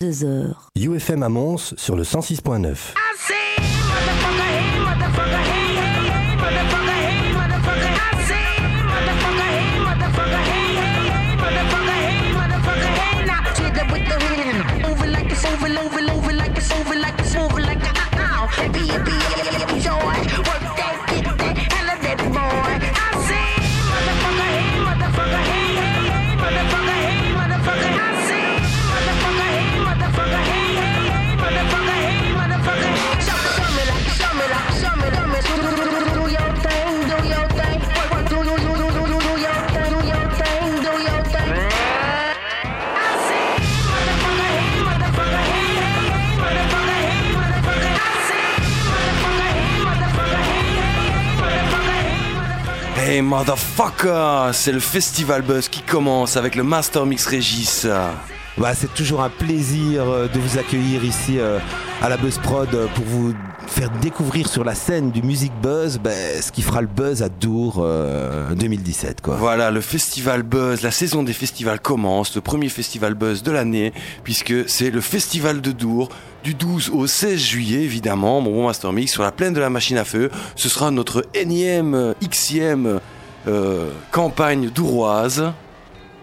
Deux heures. UFM à Mons sur le 106.9. Hey motherfucker, c'est le Festival Buzz qui commence avec le Master Mix Régis. Bah, c'est toujours un plaisir euh, de vous accueillir ici euh, à la Buzz Prod euh, pour vous faire découvrir sur la scène du Music Buzz bah, ce qui fera le buzz à Dour 2017. Quoi. Voilà, le Festival Buzz, la saison des festivals commence, le premier Festival Buzz de l'année, puisque c'est le Festival de Dour du 12 au 16 juillet, évidemment, mon bon Master Mix, sur la plaine de la machine à feu. Ce sera notre énième, xième campagne douroise.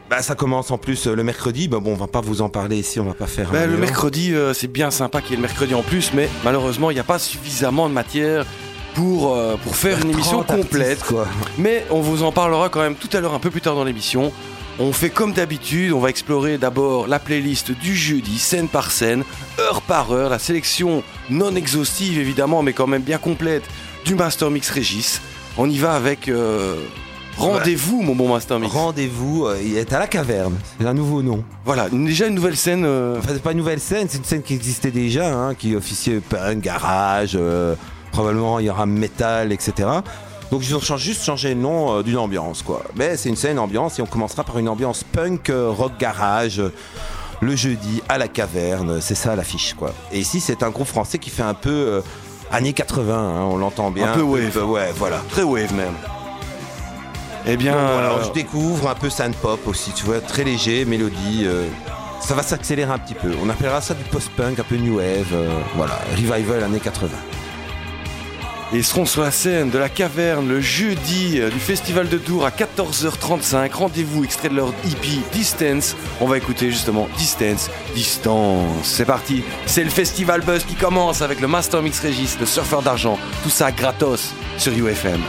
Bah, ça commence en plus euh, le mercredi. Bah, bon, on va pas vous en parler ici, on va pas faire. Bah, le mercredi, euh, c'est bien sympa qu'il y ait le mercredi en plus, mais malheureusement, il n'y a pas suffisamment de matière pour, euh, pour faire une émission complète. quoi. Mais on vous en parlera quand même tout à l'heure, un peu plus tard dans l'émission. On fait comme d'habitude, on va explorer d'abord la playlist du jeudi, scène par scène, heure par heure, la sélection non exhaustive évidemment, mais quand même bien complète du Master Mix Régis. On y va avec Rendez-vous, mon bon Master Mix. Rendez-vous, euh, il est à la caverne. C'est un nouveau nom. Voilà, déjà une nouvelle scène. euh, Enfin, c'est pas une nouvelle scène, c'est une scène qui existait déjà, hein, qui officiait punk, garage, euh, probablement il y aura métal, etc. Donc ils ont changé- juste changé le nom euh, d'une ambiance, quoi. Mais c'est une scène ambiance et on commencera par une ambiance punk, euh, rock garage. euh, le jeudi à la caverne, c'est ça l'affiche quoi. Et ici c'est un groupe français qui fait un peu euh, années 80, hein, on l'entend bien. peu wave. ouais, voilà. Très wave même. Eh bien, Donc, voilà, je découvre un peu pop aussi, tu vois, très léger, mélodie. ça va s'accélérer un petit peu. On appellera ça du post-punk, un peu new wave. voilà, revival années 80. Ils seront sur la scène de la caverne le jeudi euh, du Festival de Tours à 14h35. Rendez-vous extrait de leur EP Distance. On va écouter justement Distance, Distance. C'est parti. C'est le Festival Buzz qui commence avec le Master Mix Régis, le surfeur d'argent. Tout ça gratos sur UFM.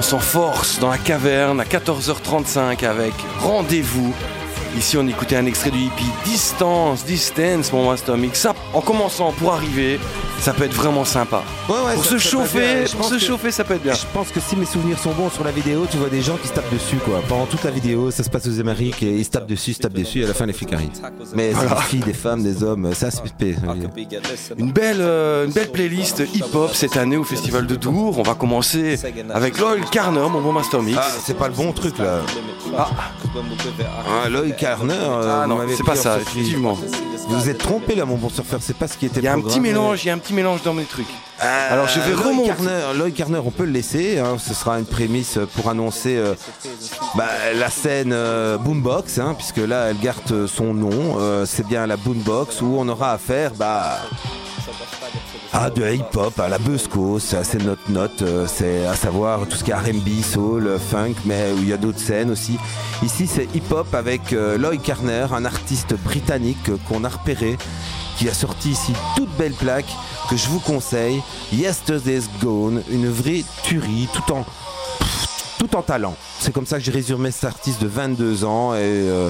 Commence en force dans la caverne à 14h35 avec Rendez-vous. Ici, on écoutait un extrait du hippie Distance, Distance, mon Master Mix. Ça, en commençant pour arriver ça peut être vraiment sympa. Ouais, ouais, Pour ça- se ça chauffer, Je pour pense se que- chauffer, ça peut être bien. Je pense que si mes souvenirs sont bons sur la vidéo, tu vois des gens qui se tapent dessus quoi. Pendant toute la vidéo, ça se passe aux Amériques et ils se tapent dessus, ils se tapent dessus et à la fin les flics arrivent. Mais c'est des filles, des femmes, des hommes, c'est aspect. Une belle, euh, une belle playlist hip-hop cette année au Festival de Dour. On va commencer avec Loyal Carner, mon bon Master Mix. Ah, c'est pas le bon truc là. Ah, Lloyd Carner. euh, Ah non, vous m'avez c'est pas ça, effectivement. Vous vous êtes trompé là, mon bon surfeur. C'est pas ce qui était. Il y a un petit mélange, il y a un petit mélange dans mes trucs. Euh, Alors, je vais Lloyd remonter. Carner, Lloyd Carner, on peut le laisser. hein, ce sera une prémisse pour annoncer euh, bah, la scène euh, Boombox, hein, puisque là, elle garde son nom. c'est bien la Boombox où on aura affaire bah, à de hip-hop, à la Busco. C'est notre note. euh, c'est à savoir tout ce qui est R&B, soul, euh, funk, mais où il y a d'autres scènes aussi. Ici, c'est hip-hop avec euh, Lloyd Carner, un artiste britannique euh, qu'on a repéré qui a sorti ici toute belle plaque que je vous conseille. Yesterday's Gone, une vraie tuerie, tout en tout en talent. C'est comme ça que j'ai résumé cet artiste de 22 ans et euh,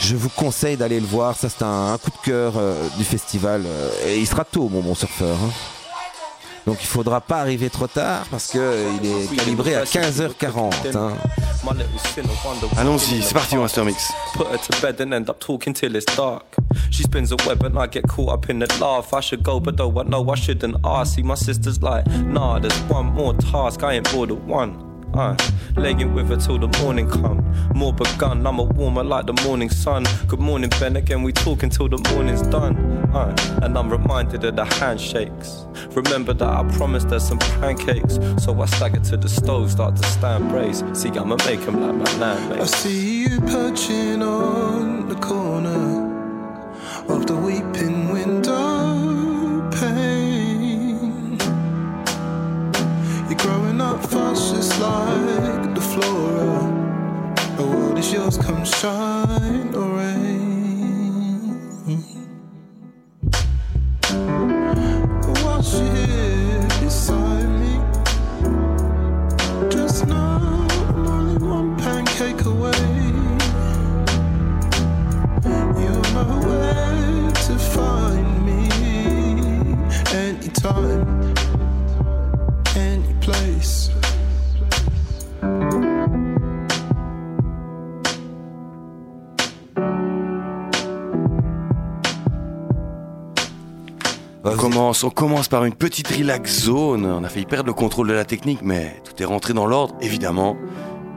je vous conseille d'aller le voir. Ça c'est un, un coup de cœur euh, du festival euh, et il sera tôt, mon bon surfeur. hein. Donc il faudra pas arriver trop tard parce que euh, il est calibré à 15h40. hein. Allons-y, c'est parti, mon Master Mix. Put her to bed and end up talking till it's dark. She spins a web and I get caught up in the laugh. I should go, but though I know I shouldn't ask. See, my sister's like, nah, there's one more task. I ain't bored of one. Uh, laying with her till the morning come. More begun, I'm a warmer like the morning sun. Good morning, Ben. Again, we talk until the morning's done. Uh, and I'm reminded of the handshakes. Remember that I promised her some pancakes. So I stagger to the stove, start to stand brace. See, I'ma make 'em like my nan I see you perching on the corner of the weeping window pane. You're growing up fast, just like the flora. The world is yours, come shine or rain. She here beside me, just know I'm only one pancake away. You'll know where to find me anytime, any place. On commence, on commence par une petite relax zone. On a failli perdre le contrôle de la technique, mais tout est rentré dans l'ordre, évidemment.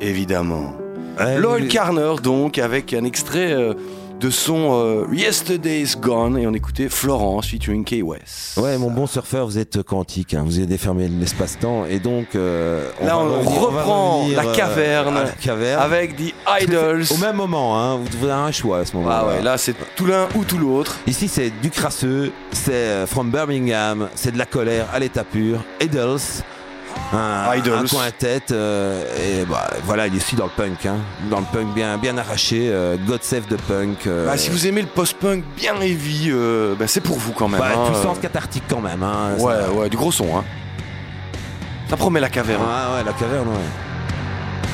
Évidemment. Ouais, Lloyd mais- Carner, donc, avec un extrait euh, de son euh, Yesterday's Gone, et on écoutait Florence featuring Kay West. Ouais, mon bon surfeur, vous êtes quantique, hein, vous avez défermé l'espace-temps et donc euh, Là, on revenir- va reprend revenir, la euh, caverne la caverne. avec The Idols. Au même moment, hein, vous avoir un choix à ce moment-là. Ah ouais, là, c'est tout l'un ou tout l'autre. Ici, c'est du crasseux, c'est euh, from Birmingham, c'est de la colère à l'état pur. Idols, un, Idols. un coin tête, euh, et bah, voilà, il est aussi dans le punk, hein, dans le punk bien, bien arraché, euh, God Save the Punk. euh, Bah, si vous aimez le post-punk bien heavy, bah, c'est pour vous quand même. bah, hein. puissance cathartique quand même. Hein, Ouais, ça- ouais, du gros son. Hein. Ça promet la caverne. Ouais, ouais, la caverne, ouais.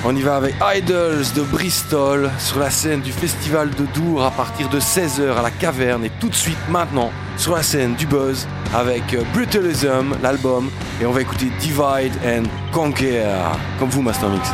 On y va avec Idols de Bristol sur la scène du festival de Dour à partir de 16h à la caverne et tout de suite maintenant sur la scène du Buzz avec euh, Brutalism, l'album, et on va écouter Divide and Conquer, comme vous Master Mix.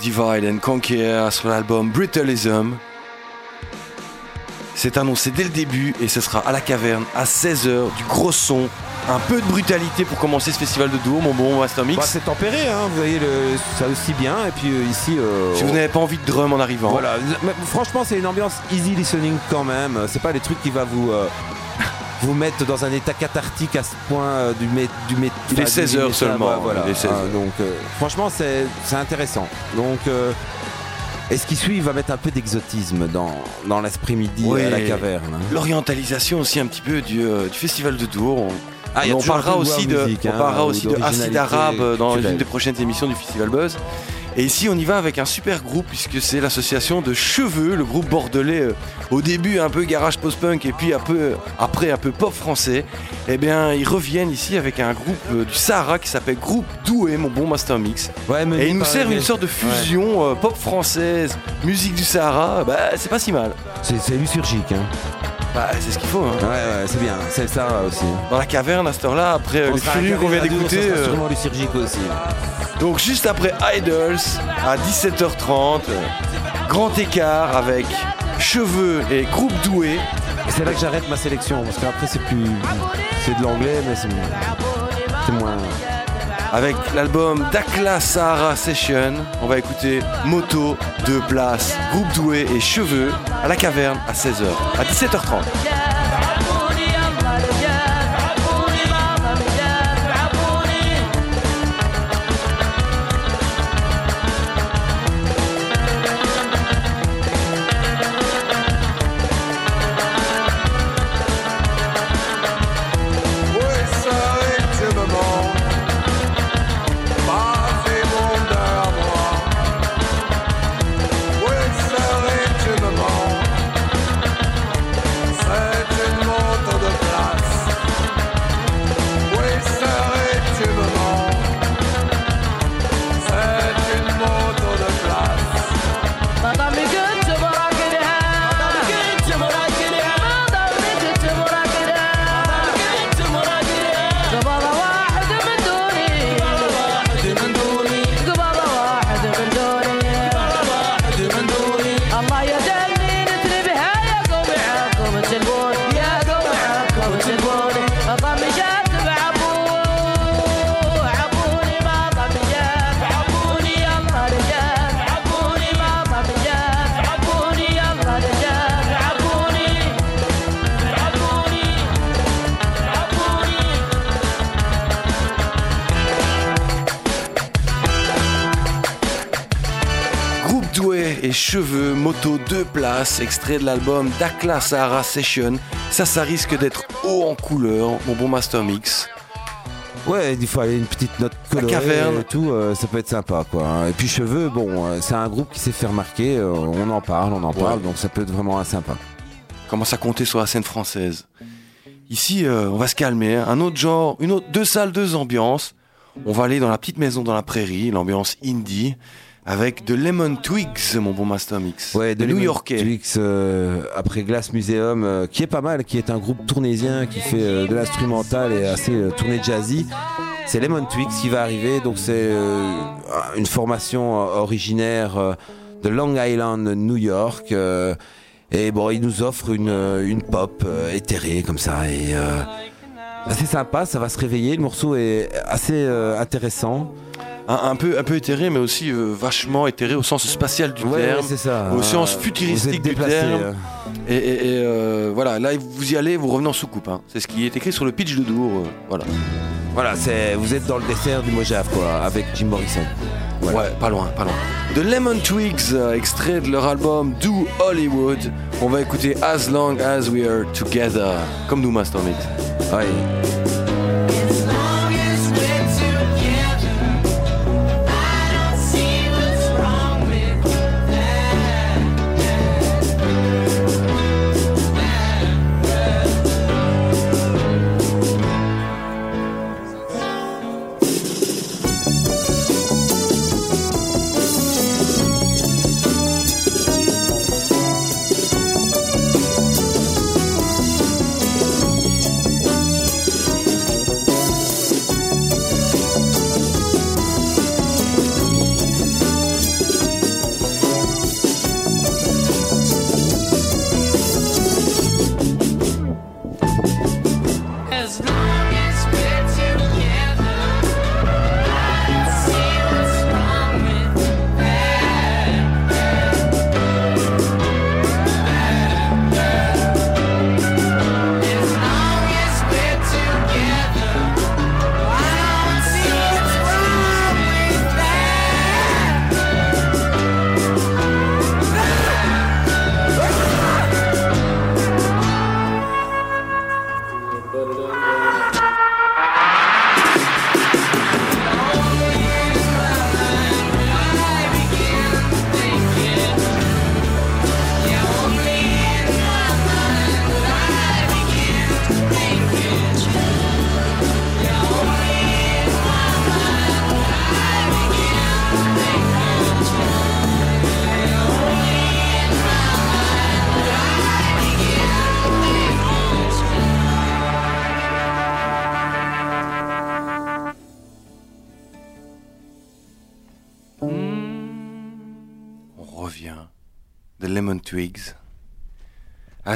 Divide and Conquer sur l'album Brutalism. C'est annoncé dès le début et ce sera à la caverne à 16h, du gros son, un peu de brutalité pour commencer ce festival de Dour, mon bon Master Mix. Bah, c'est tempéré, hein, vous voyez le, ça aussi bien. Et puis euh, ici. euh, si vous n'avez pas envie de drum en arrivant, Voilà, mais franchement, c'est une ambiance easy listening quand même. C'est pas les trucs qui va vous euh, vous mettre dans un état cathartique à ce point euh, du mé, du mé- Il est enfin, 16 du heures seulement, ouais, Voilà. il est 16 Ah, heures. donc, euh, franchement, c'est intéressant. Donc, euh, et ce qui suit, il va mettre un peu d'exotisme dans dans l'esprit midi Oui. à la caverne. hein. l'orientalisation aussi un petit peu du, euh, du festival de Dour. On, Ah, on parlera aussi de, musique, on hein, parlera ou aussi de Arabe dans une des prochaines émissions du Festival Buzz. Et ici, on y va avec un super groupe puisque c'est l'association de Cheveux, le groupe bordelais euh, au début un peu garage post-punk et puis un peu après un peu pop français. Eh bien, ils reviennent ici avec un groupe euh, du Sahara qui s'appelle Groupe Doué, mon bon Master Mix. Ouais, Et ils nous servent une sorte de fusion euh, pop française, musique du Sahara. Bah, c'est pas si mal. C'est c'est. Hein. Bah, c'est ce qu'il faut. hein. Ouais, ouais, c'est bien. C'est Sahara aussi. Dans la caverne à cette heure-là, après euh, On les furieux qu'on vient ça d'écouter. euh, sûrement lysurgique aussi. Donc juste après Idols, à 17h30, euh, grand écart avec Cheveux et Groupe Doué. Et c'est là que j'arrête ma sélection parce qu'après c'est plus c'est de l'anglais mais c'est c'est moins Avec l'album Dakla Sahara Session, on va écouter Moto, deux places, Groupe Doué et Cheveux à la caverne à 16h, à 17h30. Extrait de l'album Dakla Sahara Session. Ça, ça risque d'être haut en couleur, mon bon Master Mix. ouais il faut aller une petite note colorée caverne. et tout euh, ça peut être sympa quoi hein. et puis cheveux bon euh, c'est un groupe qui s'est fait remarquer euh, on en parle on en parle donc ça peut être vraiment sympa commence à compter sur la scène française? Ici, on va se calmer. hein. Un autre genre, une autre, deux salles, deux ambiances. On va aller dans la petite maison dans la prairie, l'ambiance indie, avec de Lemon Twigs, mon bon Master Mix. ouais de Lemon New-Yorkais. Twigs, euh, après Glass Museum euh, qui est pas mal qui est un groupe tournésien qui fait euh, de l'instrumental et assez euh, tourné jazzy c'est Lemon Twigs qui va arriver donc c'est euh, une formation originaire de Long Island New York euh, et bon il nous offre une, une pop euh, éthérée comme ça et euh, assez sympa ça va se réveiller le morceau est assez euh, intéressant Un, un peu, un peu éthéré, mais aussi euh, vachement éthéré au sens spatial du Ouais, terme. ouais, c'est ça au sens futuristique du terme. euh. Et, et- et, euh, voilà, là, vous y allez, vous revenez en soucoupe. hein. C'est ce qui est écrit sur le pitch de Dour. euh, voilà. Voilà, c'est vous êtes dans le dessert du Mojave quoi, avec Jim Morrison. Voilà. Ouais, pas loin, pas loin. De Lemon Twigs, extrait de leur album Do Hollywood. On va écouter As Long As We Are Together, comme nous, Master Mix. Ouais.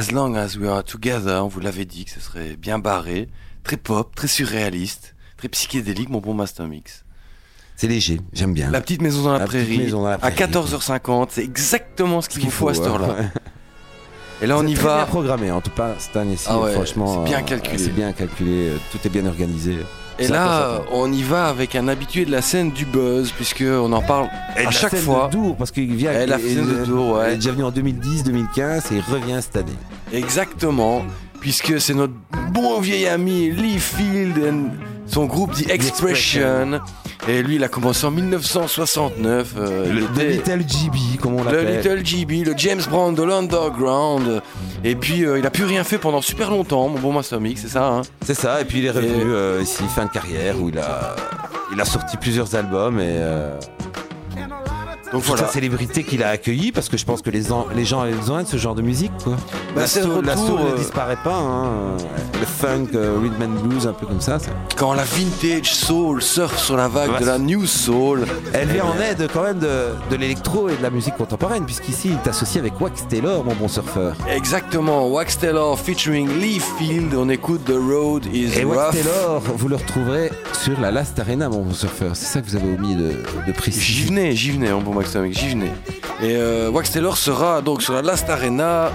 As long as we are together, on vous l'avait dit que ce serait bien barré, très pop, très surréaliste, très psychédélique, mon bon Master Mix. C'est léger, j'aime bien. La petite maison dans la, prairie, maison dans la à prairie. 14h50, c'est exactement ce qu'il vous faut à cette ouais. heure-là. Et là, on C'est y très bien va. programmé, en tout cas cette année-ci, Ah ouais, franchement. c'est bien euh, calculé. C'est bien calculé, euh, tout est bien organisé. Et Ça, là, on y va avec un habitué de la scène du buzz, puisque on en parle Et à chaque fois. de Dour, parce qu'il vient. Et la scène de Dour, ouais. Il est déjà venu en 2010, 2015 et il revient cette année. Exactement, puisque c'est notre bon vieil ami Lee Field, and son groupe The Expression. Et lui, il a commencé en 1969. euh, Le était- Little GB, comme on le l'appelle. Little GB, le James Brown de l'Underground. Et puis, euh, il a plus rien fait pendant super longtemps, mon bon Master Mix, c'est ça, hein C'est ça, et puis il est revenu Et- euh, ici, fin de carrière, où il a, il a sorti plusieurs albums et euh, Donc voilà. la célébrité qu'il a accueillie, parce que je pense que les, en- les gens avaient besoin de ce genre de musique. Quoi. Bah, la soul, la soul euh, ne disparaît pas, hein. le funk, euh, rhythm and blues, un peu comme ça. ça. Quand la vintage soul surfe sur la vague de la new soul. Elle vient en aide quand même de, de l'électro et de la musique contemporaine, puisqu'ici il est associé avec Wax Taylor, mon bon surfeur. Exactement, Wax Taylor featuring Lee Field. On écoute The Road is Et Wax. Taylor, vous le retrouverez sur la Last Arena, mon bon surfeur. C'est ça que vous avez omis de, de J'y préciser. venais, j'y venais, mon bon J'y venais. Et euh, Wax Taylor sera donc sur la Last Arena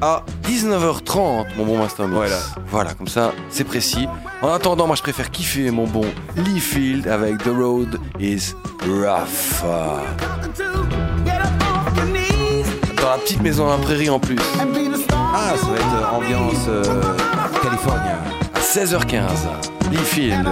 à 19h30, mon bon Master Mix. Voilà. Voilà, comme ça, c'est précis. En attendant, moi je préfère kiffer mon bon Lee Field avec The Road is Rough. Dans la petite maison dans la prairie en plus. Ah, ça va être euh, ambiance euh, California. À 16h15, Lee Field.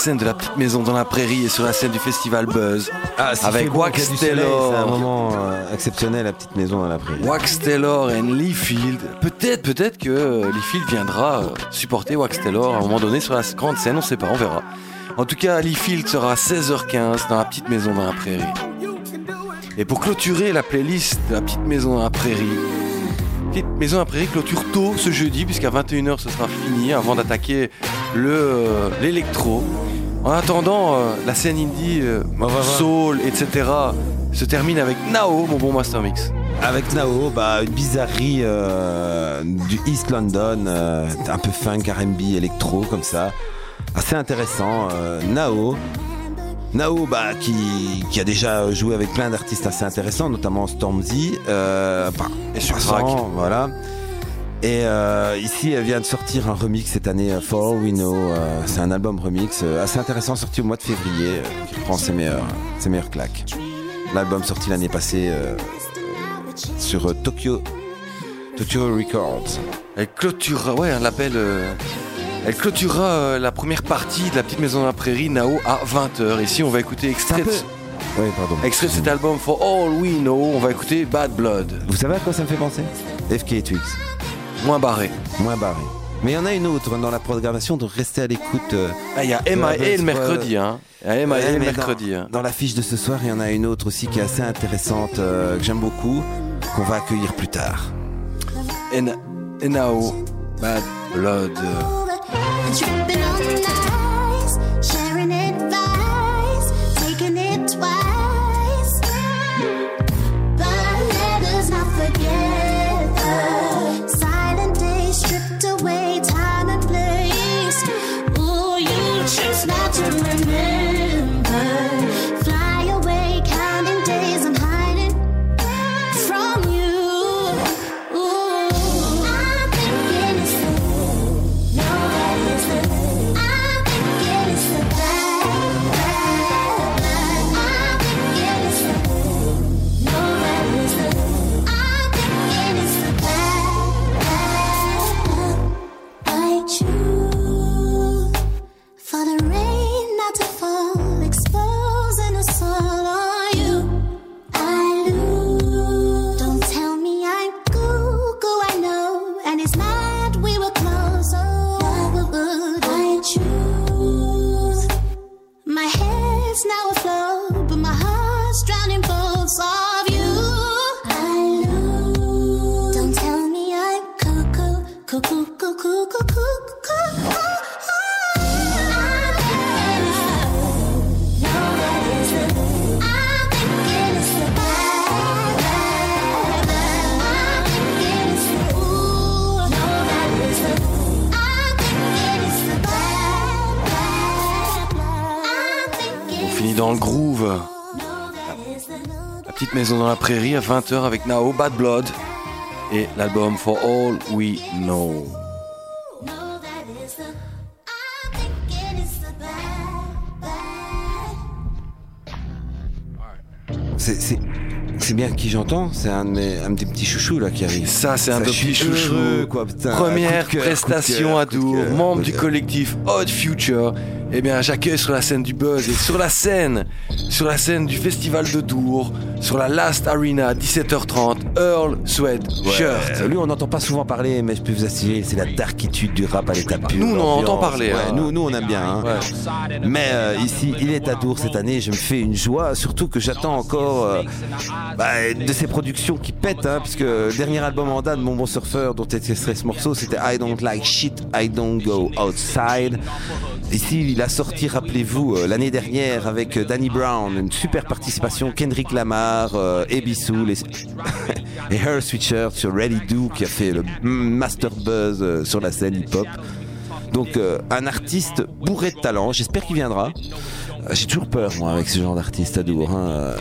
Scène de la petite maison dans la prairie et sur la scène du festival Buzz. Ah, Avec Wax Taylor. C'est un moment euh, exceptionnel, la petite maison dans la prairie. Wax Taylor et Lee Field. Peut-être, peut-être que euh, Lee Field viendra euh, supporter Wax Taylor à un moment donné sur la grande scène, on sait pas, on verra. En tout cas, Lee Field sera à 16h15 dans la petite maison dans la prairie. Et pour clôturer la playlist de la petite maison dans la prairie, petite maison la prairie clôture tôt ce jeudi, puisqu'à 21h ce sera fini avant d'attaquer le l'électro. En attendant, euh, la scène indie, euh, soul, etc. se termine avec Nao, mon bon Master Mix. Avec Nao, bah, une bizarrerie euh, du East London, un peu funk, RB, électro, comme ça. Assez intéressant. Nao. Nao, bah, qui, qui a déjà joué avec plein d'artistes assez intéressants, notamment Stormzy. Enfin, Et sur Crack. Voilà. Et ici, elle vient de sortir un remix cette année, euh, For All We Know. euh, c'est un album remix euh, assez intéressant, sorti au mois de février, qui reprend ses meilleurs, ses meilleures claques. L'album sorti l'année passée sur Tokyo, Tokyo Records. Elle clôturera, ouais, un label. elle clôturera la première partie de la petite maison dans la prairie, Nao, à 20h. Ici, on va écouter extrait, de, Oui, pardon. extrait de cet album For All We Know. On va écouter Bad Blood, Vous savez à quoi ça me fait penser? FK Twix, moins barré. moins barré. Mais il y en a une autre dans la programmation, donc restez à l'écoute. euh, Ah, il y a la MIA le mercredi, hein. Il y a MIA Ouais, le mercredi. hein. Dans la fiche de ce soir, il y en a une autre aussi qui est assez intéressante, euh, que j'aime beaucoup, qu'on va accueillir plus tard. Et et Bad Blood. À 20h avec Nao, Bad Blood. Et l'album For All We Know. C'est- bien qui j'entends, c'est un, de mes- un des petits chouchous là qui arrive. Ça, c'est un de petits chouchous. heureux, quoi, putain. Première prestation à Dour, membre du collectif Odd Future. Eh bien, j'accueille sur la scène du Buzz et sur la scène, sur la scène du festival de Dour, sur la Last Arena, 17h30, Earl Sweat Shirt. Euh, Lui, on n'entend pas souvent parler, mais je peux vous assurer, c'est la darkitude du rap à l'état pur. Nous, on en entend parler, Ouais, hein. nous, nous, on aime bien. hein. Ouais. Mais euh, ici, il est à Dour cette année, je me fais une joie, surtout que j'attends encore euh, bah, de ces productions qui pètent, hein, puisque le dernier album en date, Mon Bon Surfeur, dont était extrait ce morceau, c'était I Don't Like Shit, I Don't Go Outside. Ici, il a sorti, rappelez-vous, euh, l'année dernière avec euh, Danny Brown, une super participation, Kendrick Lamar, euh, Ebi Soul et, Her Sweatshirt sur Ready Do qui a fait le master buzz sur la scène hip-hop. Donc un artiste bourré de talent, j'espère qu'il viendra. J'ai toujours peur moi avec ce genre d'artiste à Dour. hein.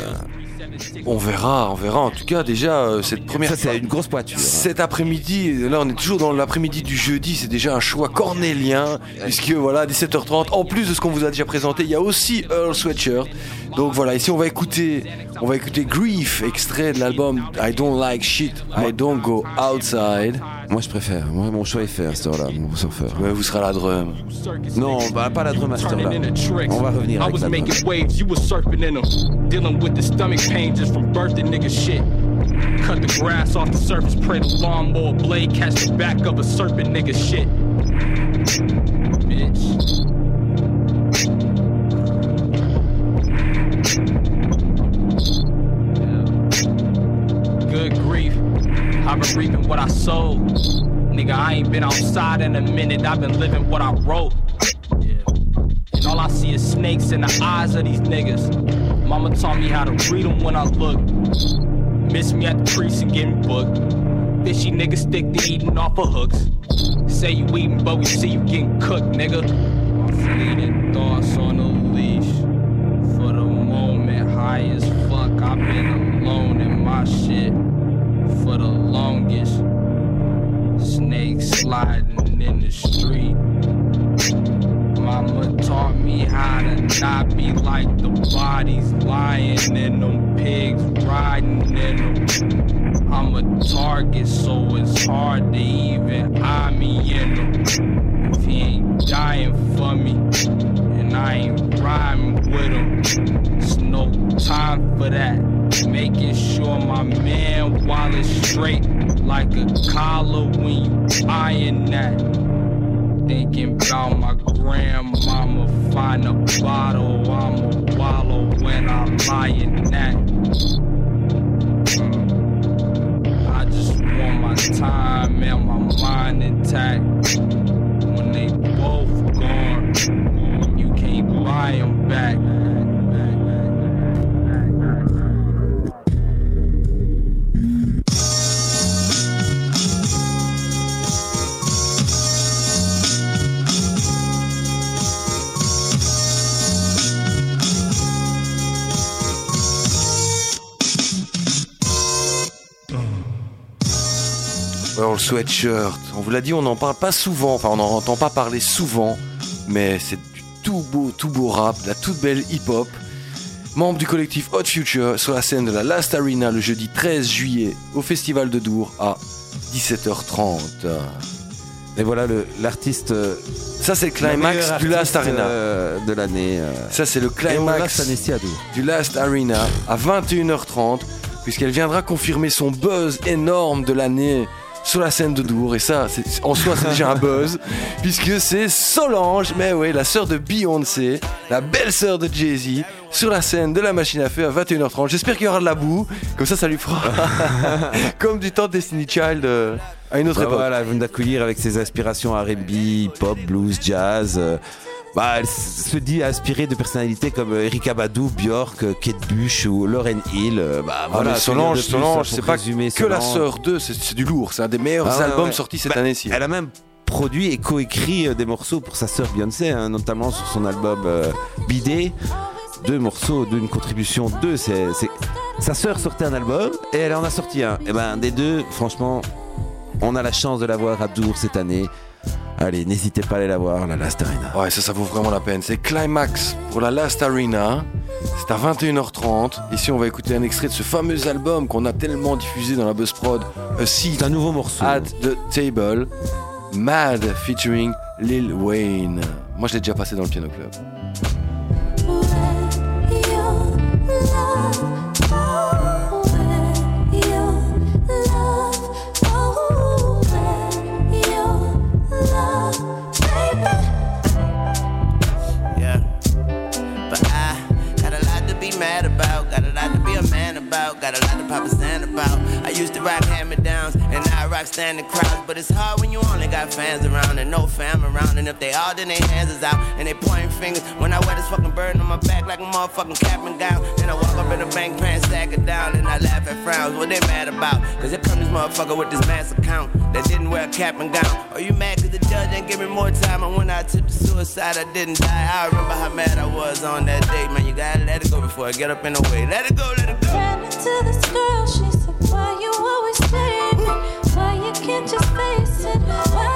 On verra, on verra. En tout cas, déjà, euh, cette première Ça c'est une grosse poiture. hein. Cet après-midi, là on est toujours dans l'après-midi du jeudi, c'est déjà un choix cornélien, puisque voilà, 17h30, en plus de ce qu'on vous a déjà présenté, il y a aussi Earl Sweatshirt. Donc voilà, ici on va écouter, on va écouter Grief, extrait de l'album I Don't Like Shit, I Don't Go Outside. Moi, je préfère. Moi, mon choix est fait à cette heure-là, mon surfeur. Ouais, vous serez à la drum. Non, bah, pas la drum à cette heure-là. On va revenir I avec was la drum. making waves, you was surfing in them. Dealing with the stomach pain just from birthing nigga shit. Cut the grass off the surface, pray the lawnmower blade catch the back of a serpent nigga shit. Bitch. I've been reaping what I sowed. Nigga, I ain't been outside in a minute. I've been living what I wrote. Yeah. And all I see is snakes in the eyes of these niggas. Mama taught me how to read them when I look. Miss me at the precinct getting booked. Fishy niggas stick to eating off of hooks. Say you eating, but we see you getting cooked, nigga. My fleeting thoughts on the leash. For the moment, high as fuck. I've been alone in my shit for the longest. Snakes sliding in the street. Mama taught me how to not be like the bodies lying in them pigs riding in them. I'm a target, so it's hard to even eye me in them. If he ain't dying for me, and I ain't rhyming with him, it's no time for that. Making sure my man wallet straight like a collar when you eyeing that. Thinking about my grandmama, find a bottle, I'ma wallow when I lie in that. Mm. I just want my time and my mind intact. When they both gone, you can't buy them back. Sweatshirt, on vous l'a dit, on n'en parle pas souvent, enfin on n'en entend pas parler souvent, mais c'est du tout beau, tout beau rap, de la toute belle hip-hop. Membre du collectif Hot Future sur la scène de la Last Arena le jeudi 13 juillet au Festival de Dour à 17h30. Et voilà l'artiste. euh, Ça c'est le climax du Last Arena. euh, de l'année. euh. Ça c'est le climax Dour. du Last Arena à 21h30 puisqu'elle viendra confirmer son buzz énorme de l'année sur la scène de Dour et ça c'est- en soi c'est déjà un buzz puisque c'est Solange mais oui la sœur de Beyoncé la belle sœur de Jay-Z sur la scène de la machine à feu à 21h30 j'espère qu'il y aura de la boue comme ça ça lui fera comme du temps de Destiny Child euh, à une autre Bah époque voilà, elle vient d'accueillir avec ses aspirations R&B, pop, blues, jazz. euh, bah, elle se dit inspirée de personnalités comme euh, Erika Badu, Björk, euh, Kate Bush ou Lauren Hill. euh, Bah, Ah, voilà, Solange, c'est pas que la sœur d'eux, c'est c'est du lourd, c'est un des meilleurs Ah ouais, albums ouais. sortis cette Bah, année-ci. Elle a même produit et coécrit des morceaux pour sa sœur Beyoncé, hein, notamment sur son album euh, Bidet. Deux morceaux d'une contribution, deux. C'est, Sa sœur sortait un album et elle en a sorti un. Et ben des deux, franchement, on a la chance de la voir à Dour cette année. Allez, n'hésitez pas à aller la voir, la Last Arena. Ouais, ça, ça vaut vraiment la peine. C'est Climax pour la Last Arena. C'est à 21h30. Ici, on va écouter un extrait de ce fameux album qu'on a tellement diffusé dans la Buzz Prod, A Seat un nouveau morceau. at the Table. Mad featuring Lil Wayne. Moi, je l'ai déjà passé dans le Piano Club. About, got a lot to pop stand about. I used to rock hand me downs, and now I rock standing crowds. But it's hard when you only got fans around and no fam around. And if they all, then their hands is out and they pointing fingers. When I wear this fucking burden on my back like a motherfucking cap and gown. And I walk up in the bank pants, stack it down, and I laugh at frowns. What they mad about? Cause here come this motherfucker with this mass account that didn't wear a cap and gown. Are you mad cause the judge give me more time? And when I tipped the suicide, I didn't die. I remember how mad I was on that day. Man, you gotta let it go before I get up in the way. Let it go, let it go. Why you can't just face it? Why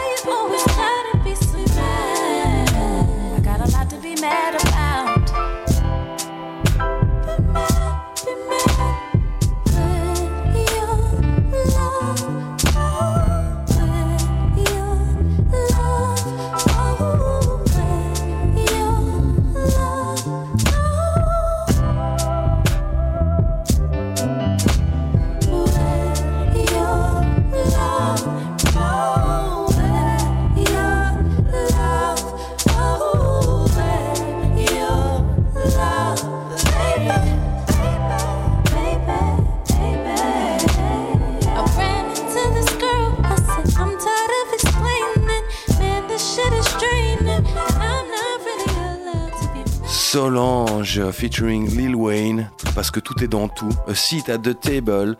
Solange featuring Lil Wayne, parce que tout est dans tout. A Seat at the Table.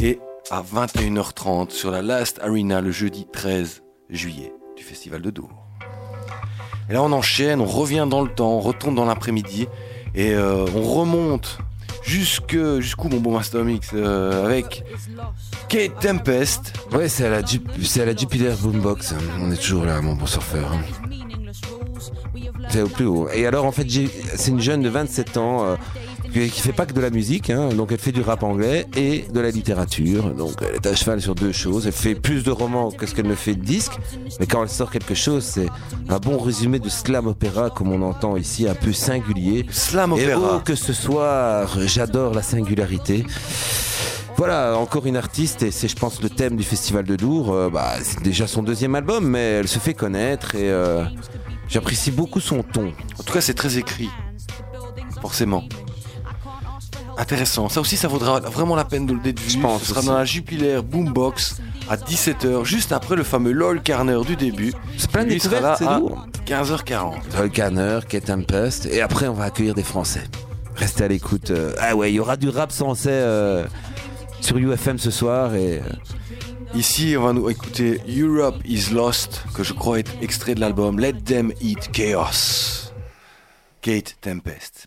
Et à 21h30 sur la Last Arena le jeudi 13 juillet du Festival de Dour. Et là on enchaîne, on revient dans le temps, on retourne dans l'après-midi et euh, on remonte jusque jusqu'où mon bon Master Mix euh, avec Kate Tempest. Ouais, c'est à la, Jup- c'est à la Jupiler Boombox. On est toujours là, mon bon surfeur. C'est au plus haut. Et alors, en fait, c'est une jeune de 27 ans euh, qui fait pas que de la musique. hein. donc, elle fait du rap anglais et de la littérature. Donc, elle est à cheval sur deux choses. Elle fait plus de romans que ce qu'elle ne fait de disques. Mais quand elle sort quelque chose, c'est un bon résumé de slam opéra, comme on entend ici, un peu singulier. Slam Et opéra. oh, que ce soir, j'adore la singularité. Voilà, encore une artiste, et c'est, je pense, le thème du Festival de Dour. Euh, bah, c'est déjà son deuxième album, mais elle se fait connaître et euh, j'apprécie beaucoup son ton. En tout cas, c'est très écrit. Forcément. Intéressant. Ça aussi, ça vaudra vraiment la peine de le vu. Je pense Ce sera aussi. dans la Jupiler Boombox à 17h, juste après le fameux LOL Carner du début. C'est plein de découvertes, c'est à lourd. 15h40. Paul Canner, Kate Tempest, et après on va accueillir des Français. Restez à l'écoute. euh, ah ouais, il y aura du rap français euh, sur UFM ce soir et euh, Ici, on va nous écouter Europe is Lost, que je crois est extrait de l'album Let Them Eat Chaos. Kate Tempest.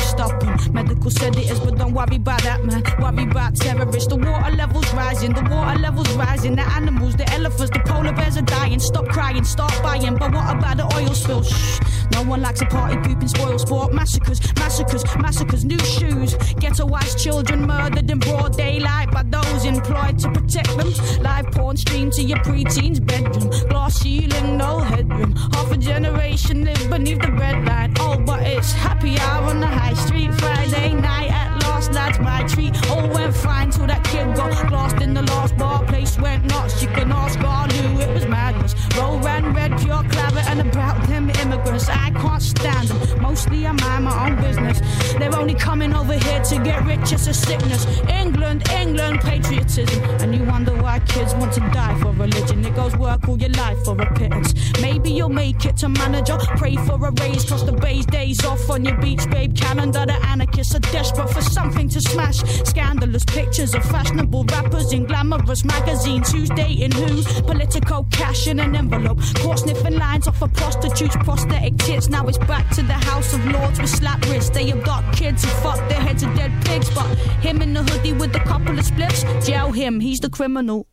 stopping. Medical sedatives, but don't worry about that, man. Worry about terrorists. The water levels rising, the water levels rising. The animals, the elephants, the polar bears are dying. Stop crying, start buying. But what about the oil spill? Shh. No one likes a party pooping spoil sport. Massacres, massacres, massacres. New shoes. Ghettoized children murdered in broad daylight by those employed to protect them. Live porn streamed to your preteen's bedroom. Glass ceiling, no headroom. Half a generation live beneath the breadline. Oh, but it's happy hour on the high street. Friday night at last, lads, my treat. All went fine till that kid got lost in the last bar. Place went nuts. You can ask Garlu, it was madness. Roll red, pure clabber, and about them immigrants. I can't stand them. Mostly I mind my own business. They're only coming over here to get rich, it's a sickness. England, England, patriotism. And you wonder why kids want to die for religion. It goes work all your life for a pittance. Maybe you'll make it to manager. Pray for a raise, cross the bay's days off on your beach, babe calendar. The anarchists are desperate for something to smash. Scandalous pictures of fashionable rappers in glamorous magazines. Who's dating who? Political cash in an envelope. Caught sniffing lines off of prostitutes, prosthetic tits. Now it's back to the House of Lords with slap wrists. They adopt kids who fuck their heads of dead pigs. But him in the hoodie with a couple of spliffs, jail him, he's the criminal.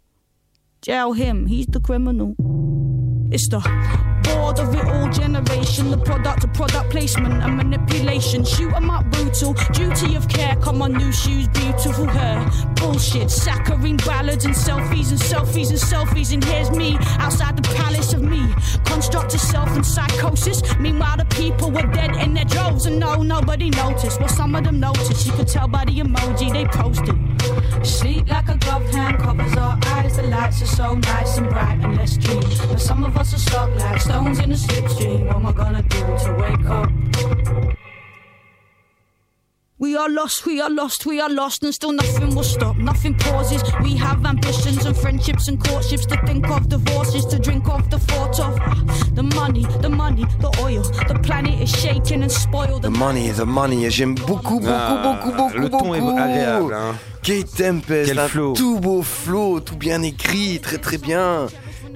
Jail him, he's the criminal. It's the bored of it all generation, the product of product placement and manipulation. Shoot 'em up brutal, duty of care. Come on, new shoes, beautiful hair. Bullshit, saccharine ballads and selfies and selfies and selfies. And here's me outside the palace of me. Constructed self and psychosis. Meanwhile, the people were dead in their droves, and no, nobody noticed. Well, some of them noticed. You could tell by the emoji they posted. Sleep like a gloved hand covers our eyes. The lights are so nice and bright and let's dream. But some of us are stuck like stones in a slipstream. What am I gonna do to wake up? We are lost, we are lost, we are lost, and still nothing will stop. Nothing pauses. We have ambitions and friendships and courtships to think of, divorces to drink of, the thought of. The money, the money, the oil. The planet is shaking and spoiled. The money, the money. Et J'aime beaucoup, beaucoup, Ah, beaucoup, beaucoup, le ton est beaucoup. agréable, hein. Kate Tempest, Quel un flow. tout beau flow, tout bien écrit, très très bien.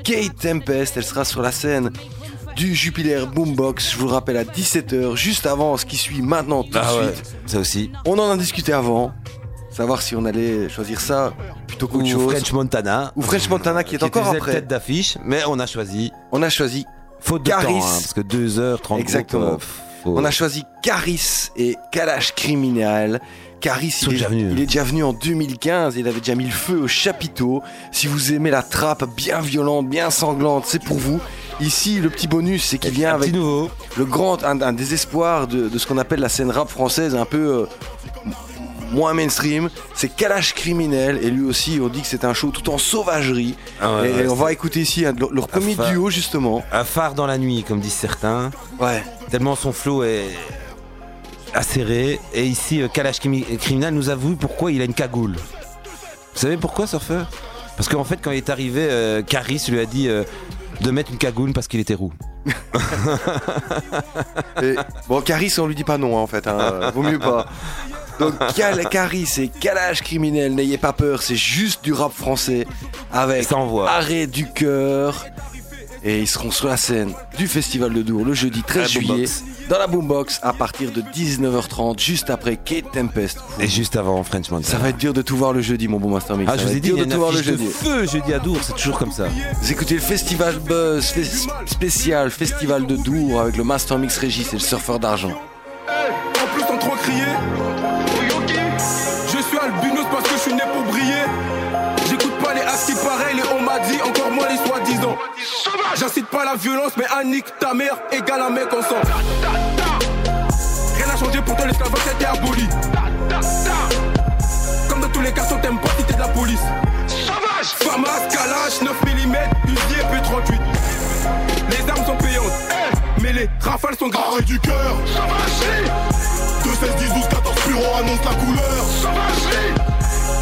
Kate Tempest, elle sera sur la scène du Jupiler Boombox, je vous le rappelle, à 17h, juste avant ce qui suit maintenant tout de Ah ouais, suite. ça aussi. On en a discuté avant, savoir si on allait choisir ça plutôt qu'autre Ou chose. French Montana. Ou French Montana qui est qui encore après. tête d'affiche, mais on a choisi. On a choisi Faute de Caris. temps, hein, parce que 2h30 Exactement. On a choisi Caris et Kalash Criminal. Caris, il est, déjà venus. il est déjà venu en 2015. Il avait déjà mis le feu au chapiteau. Si vous aimez la trappe bien violente, bien sanglante, c'est pour vous. Ici, le petit bonus, c'est qu'il vient avec nouveau. le grand, un, espoirs de, de ce qu'on appelle la scène rap française, un peu euh, moins mainstream. C'est Kalash Criminel, et lui aussi, on dit que c'est un show tout en sauvagerie. Ah ouais, et ouais, on va écouter ici un de leur, leur premier duo, justement. Un phare dans la nuit, comme disent certains. Ouais. Tellement son flow est acéré. Et ici, euh, Kalash Crimi- Criminal nous avoue pourquoi il a une cagoule. Vous savez pourquoi, surfeur? Parce qu'en fait, quand il est arrivé, euh, Caris lui a dit euh, de mettre une cagoule parce qu'il était roux. Et, bon, Caris, on lui dit pas non, en fait. hein, vaut mieux pas. Donc, Cal- Caris et Kalash Criminel, n'ayez pas peur, c'est juste du rap français avec. Arrêt du cœur. Et ils seront sur la scène du Festival de Dour le jeudi 13 La juillet Boombox. dans la Boombox à partir de 19h30, juste après Kate Tempest. Et juste avant French Montana. Ça va être dur de tout voir le jeudi, mon bon Master Mix. Ah, Ça je vous ai dit, dur il y a de une tout voir le de jeudi. feu jeudi à Dour, c'est toujours comme ça. Vous écoutez le Festival Buzz, fes- spécial Festival de Dour avec le Master Mix Régis et le surfeur d'argent. En plus, sans trop crier. J'incite pas la violence, mais nique ta mère égale un mec en sang. Rien n'a changé pour toi, l'esclavage était aboli. Comme dans tous les cas, on t'aime pas si t'es de la police. Sauvage Famas, Kalash, 9 mm, Uzi et P38. Les armes sont payantes, mais les rafales sont graves. Arrêt du cœur Sauvagerie 2, 16, 10, 12, 14 bureaux annonce la couleur Sauvagerie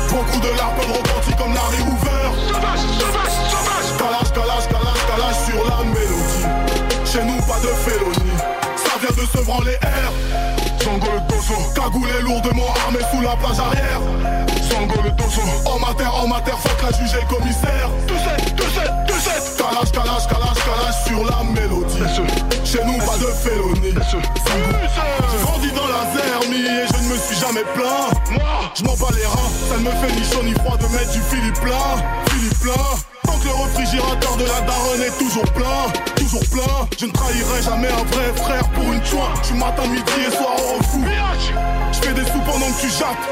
Beaucoup de larmes peuvent comme Larry Hoover pas de félonie Ça vient de se branler air Sango le torso Cagoulé lourdement armé sous la plage arrière. Sango le torso En mater, en mater, faut la juger le commissaire. 2, 7, 2, 7, 2, 7 Calage, calage, calage, calage sur la mélodie. Chez nous pas de félonie J'ai grandi dans la zermie et je ne me suis jamais plaint. Moi, je m'en bats les reins. Ça ne me fait ni chaud ni froid de mettre du Philippe plein Philippe que le réfrigérateur de la daronne est toujours plein Toujours plein. Je ne trahirai jamais un vrai frère pour une choix suis matin, midi et soir au refou. Je fais des sous pendant que tu jattes.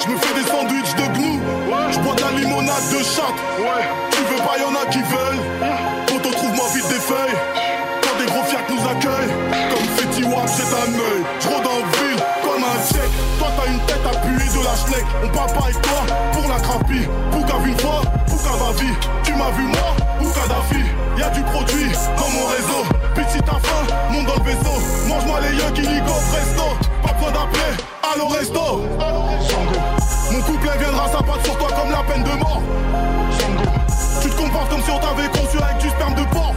Je me fais des sandwichs de gnou Je bois de la limonade de chatte. Tu veux pas, y'en a qui veulent. Poto trouve-moi vite des feuilles. Quand des gros fiacs nous accueillent. Comme Fetty Wap c'est un œil Je rôde en ville comme un tchèque. Toi t'as une tête appuyée de la schneck. On part pas avec toi pour la crapie Pouka une fois, Tu m'as vu moi ou Kadhafi. Y'a du produit dans mon réseau. Si t'as faim, monte dans le vaisseau. Mange-moi les yeux qui presto. Pas besoin d'appeler, allo resto. Mon couplet viendra sa patte sur toi comme la peine de mort. Tu te comportes comme si on t'avait conçu avec du sperme de porc.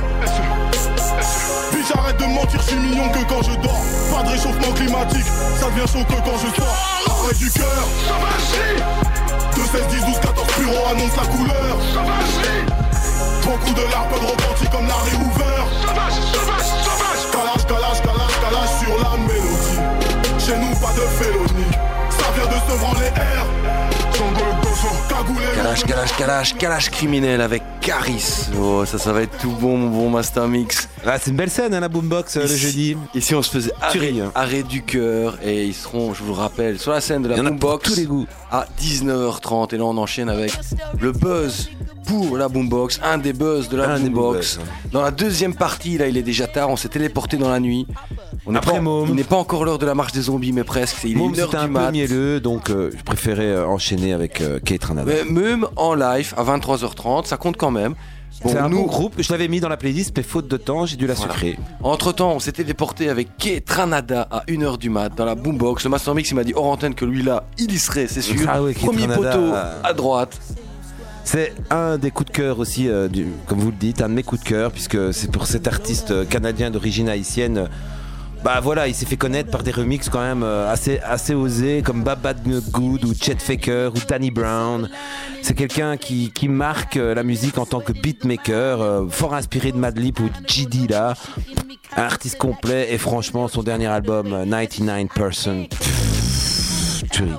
Puis j'arrête de mentir, je suis mignon que quand je dors. Pas de réchauffement climatique, ça devient chaud que quand je sors. Arrêt du cœur, Sauvagerie 2, 16, 10, 12, 14 bureaux annonce la couleur. Sauvagerie Beaucoup de larmes peuvent repentir comme Larry Hoover. Sauvage, sauvage, sauvage Calage, calage, calage, calage sur la mélodie. Chez nous, pas de félonie. Ça vient de se branler air. Kalash, Kalash, Kalash, Kalash criminel avec Caris. Oh, ça, ça va être tout bon, mon bon Master Mix. Ah, c'est une belle scène, hein, la boombox, euh, le jeudi. Ici, on se faisait arrêt, hein. arrêt du cœur et ils seront, je vous le rappelle, sur la scène de la Boombox tous les goûts. à 19h30. Et là, on enchaîne avec le buzz pour la Boombox, un des buzz de la Un Boombox. buzz. Dans la deuxième partie, là, il est déjà tard, on s'est téléporté dans la nuit. On Après pas, Môme. il n'est pas encore l'heure de la marche des zombies, mais presque. Il est Môme, une heure du un peu mat. mielleux, donc euh, je préférais euh, enchaîner avec euh, Kate Ranada. Même en live à 23h30, ça compte quand même. Bon, c'est un nous, bon groupe, je l'avais mis dans la playlist, mais faute de temps, j'ai dû la Voilà. sucrer. Entre temps, on s'était déporté avec Kate Tranada à 1h du mat dans la boombox. Le Master Mix, il m'a dit hors antenne que lui là, il y serait, c'est sûr. Ah ouais, Kate Premier poteau à droite. C'est un des coups de cœur aussi, euh, comme vous le dites, un de mes coups de cœur, puisque c'est pour cet artiste euh, canadien d'origine haïtienne. Bah voilà, il s'est fait connaître par des remixes quand même euh, assez, assez osés, comme Bad Good ou Chet Faker ou Danny Brown. C'est quelqu'un qui, marque la musique en tant que beatmaker, fort inspiré de Madlib ou GD là. Un artiste complet et franchement, son dernier album, euh, 99%, pff, tuerie.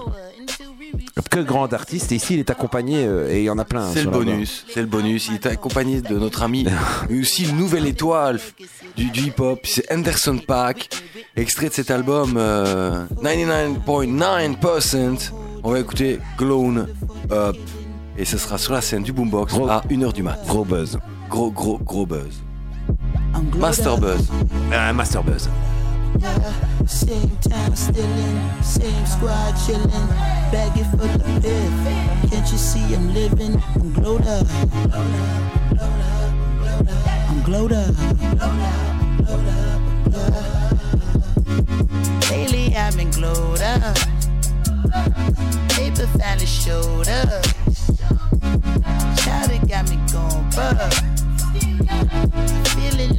Que grand artiste, et ici il est accompagné, euh, et il y en a plein. C'est le bonus, c'est le bonus. Il est accompagné de notre ami, mais aussi une nouvelle étoile du, du hip-hop. C'est Anderson Paak, extrait de cet album euh, 99.9%. On va écouter Glown Up. Et ce sera sur la scène du Boombox Gros- à 1h du mat. Gros buzz. Gros, gros, gros buzz. I'm Master Buzz. Euh, Master Buzz. Yeah, same town still same squad chillin', baggy for the biff. Can't you see I'm living? I'm glowed up. I'm glowed up. Lately I've been glowed up. Paper finally showed up. Child, got me going bug. Feeling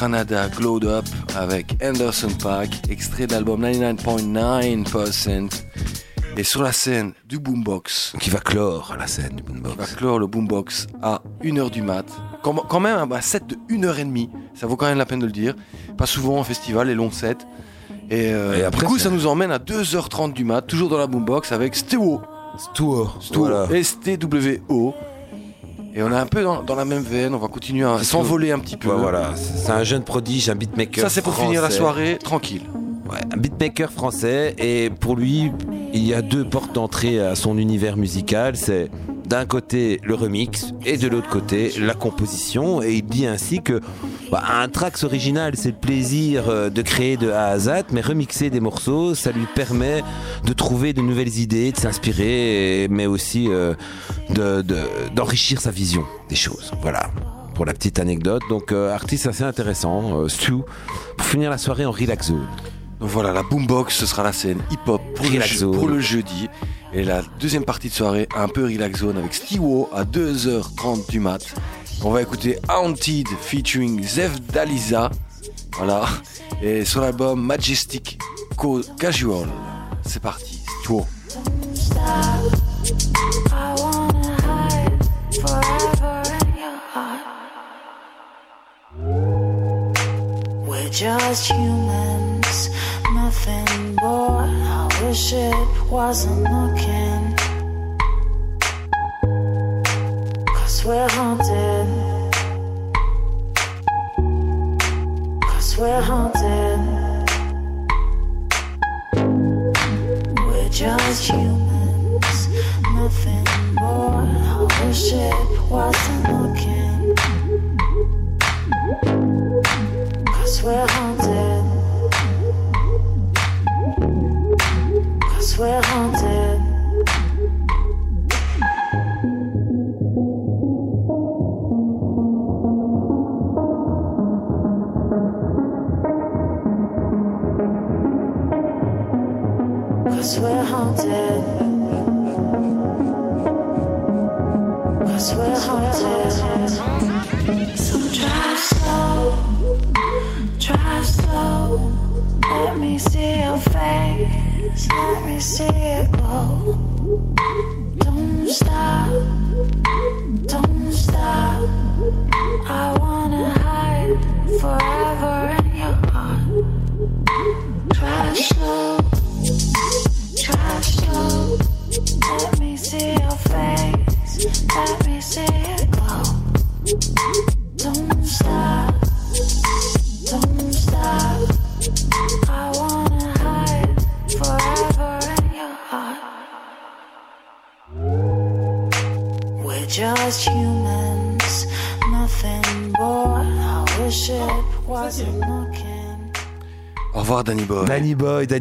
Kate Ranada Glowed Up avec Anderson Paak, extrait de l'album 99.9%. Et sur la scène du boombox. Qui va clore la scène du boombox. Qui va clore le boombox à 1h du mat. Quand, même un set de 1h30, ça vaut quand même la peine de le dire. Pas souvent en festival, les longs sets. Et, euh, Et après, du coup, ça nous emmène à 2h30 du mat, toujours dans la boombox avec Stewo. Stewo. Stewo. Voilà. S-T-W-O. Et on est un peu dans, dans la même veine, on va continuer à s'envoler un petit peu. Ouais, voilà, c'est un jeune prodige, un beatmaker. Ça, c'est pour finir la soirée tranquille. Ouais, un beatmaker français et pour lui, il y a deux portes d'entrée à son univers musical. C'est d'un côté le remix et de l'autre côté la composition. Et il dit ainsi que bah, un tracks original, c'est le plaisir euh, de créer de A à Z, mais remixer des morceaux, ça lui permet de trouver de nouvelles idées, de s'inspirer, mais aussi euh, de- de- d'enrichir sa vision des choses. Voilà. Pour la petite anecdote, donc euh, artiste assez intéressant, euh, Stu, pour finir la soirée en relax zone. Donc voilà, la boombox, ce sera la scène hip-hop pour, pour le jeudi. Et la deuxième partie de soirée, un peu relax zone avec Stewo à 2h30 du mat. On va écouter Haunted featuring Zev Daliza. Voilà. Et sur l'album Majestic Casual. C'est parti. We're just. Cause we're haunted. Cause we're haunted. We're just humans, nothing more. I wish it wasn't looking. Cause we're haunted. Cause we're haunted.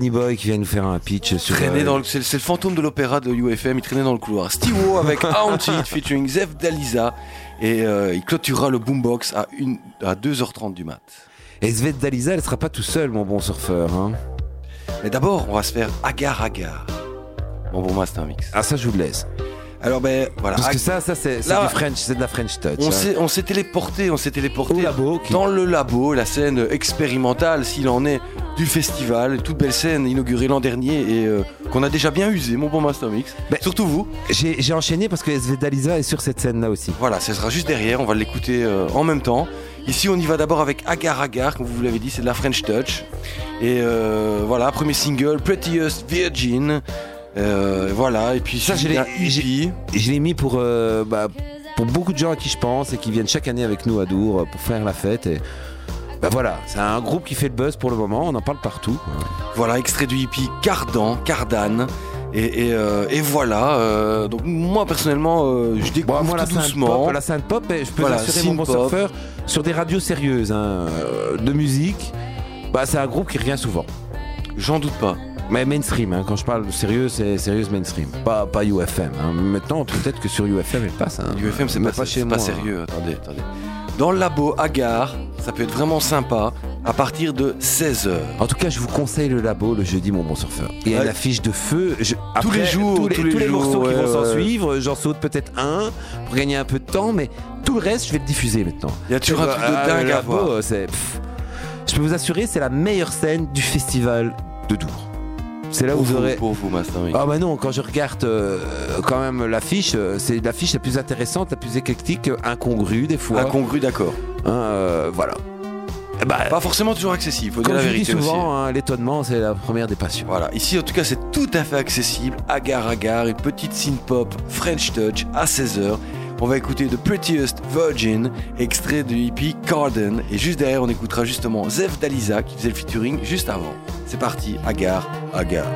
Danny Boy qui vient nous faire un pitch sur. Traîner euh, dans le- c'est, c'est le fantôme de l'opéra de UFM, il traînait dans le couloir. Steve-O avec Haunted featuring Zef Dalisa et euh, il clôturera le boombox à, une, à 2h30 du mat. Et Svet Dalisa, elle sera pas tout seul, mon bon surfeur. Hein. Mais d'abord, on va se faire agar agar. Bon, bon, moi, c'est un mix. Ah, ça, je vous le laisse. Alors, ben voilà. Parce que Ag- ça, ça c'est Là, du French, c'est de la French touch. On hein. s'est, téléporté, on s'est téléporté Au labo, dans le labo, la scène expérimentale, s'il en est, du festival, toute belle scène inaugurée l'an dernier et euh, qu'on a déjà bien usé, mon bon Master Mix. Surtout vous. J'ai enchaîné parce que Svet Dalisa est sur cette scène-là aussi. Voilà, ce sera juste derrière, on va l'écouter euh, en même temps. Ici, on y va d'abord avec Agar Agar, comme vous l'avez dit, c'est de la French Touch. Et euh, voilà, premier single, Prettiest Virgin. Euh, voilà, et puis Ça, je l'ai-. Je l'ai mis pour, euh, bah, pour beaucoup de gens à qui je pense et qui viennent chaque année avec nous à Dour euh, pour faire la fête. Et bah voilà, c'est un groupe qui fait le buzz pour le moment, on en parle partout. Voilà, extrait du hippie Cardan, Cardane. Et, et, euh, et voilà, euh, donc moi personnellement, euh, je découvre Moi, la tout synth doucement. pop, la synth pop, je peux Voilà, assurer mon bon surfeur sur des radios sérieuses hein, de musique. Bah, c'est un groupe qui revient souvent. J'en doute pas. Mais mainstream, hein, quand je parle de sérieux, c'est sérieuse mainstream. Pas, pas UFM. hein. Maintenant, peut-être que sur UFM, elle passe. Hein. UFM, c'est Mais pas, chez moi. pas sérieux. Attendez, attendez. Dans le labo Agar, ça peut être vraiment sympa à partir de 16h. En tout cas, je vous conseille le labo le jeudi, mon bon surfeur. Il y a Ouais. une affiche de feu. Je- Tous les jours, tous les, tous les tous les jours, morceaux qui vont s'en ouais. suivre, j'en saute peut-être un pour gagner un peu de temps, mais tout le reste, je vais le diffuser maintenant. Il y a toujours un truc de bah, dingue à labo, voir. Je peux vous assurer, c'est la meilleure scène du festival de Dour. C'est là où vous aurez. pour vous, Master. Ah bah non, quand je regarde euh, quand même l'affiche, euh, c'est l'affiche la plus intéressante, la plus éclectique, euh, incongrue des fois. Incongru, d'accord. Hein, euh, voilà. Eh bah, Pas forcément toujours accessible, faut dire comme la je dis vérité aussi. souvent, hein, l'étonnement c'est la première des passions. Voilà, ici en tout cas c'est tout à fait accessible. Agar Agar, une petite synth pop French Touch à 16h. On va écouter The Prettiest Virgin, extrait de hippie Carden. Et juste derrière, on écoutera justement Zef Dalisa qui faisait le featuring juste avant. C'est parti, Agar Agar.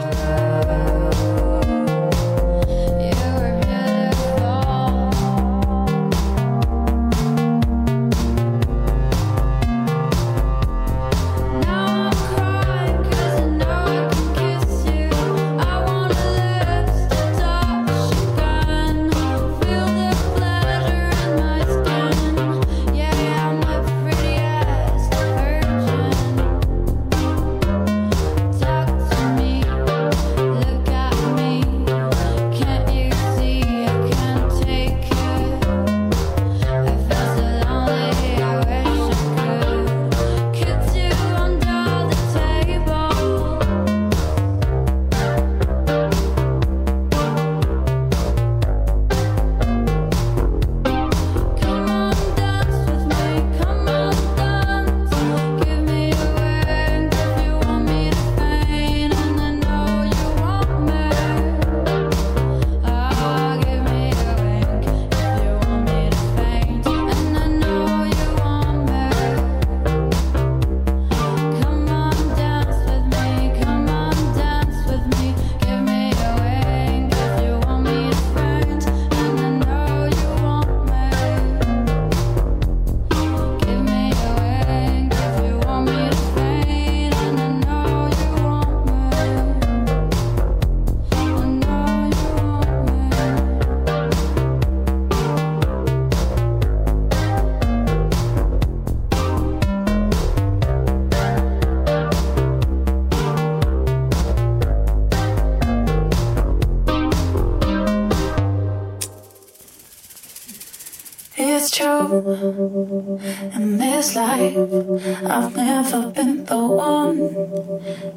I've never been the one.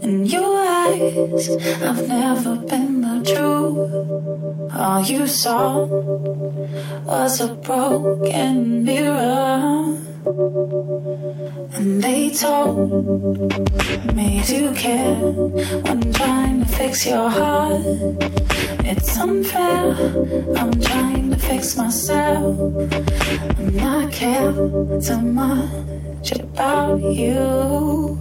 In your eyes, I've never been the truth. All you saw was a broken mirror. And they told me to care when trying to fix your heart. It's unfair. I'm trying to fix myself. And I care too much about you.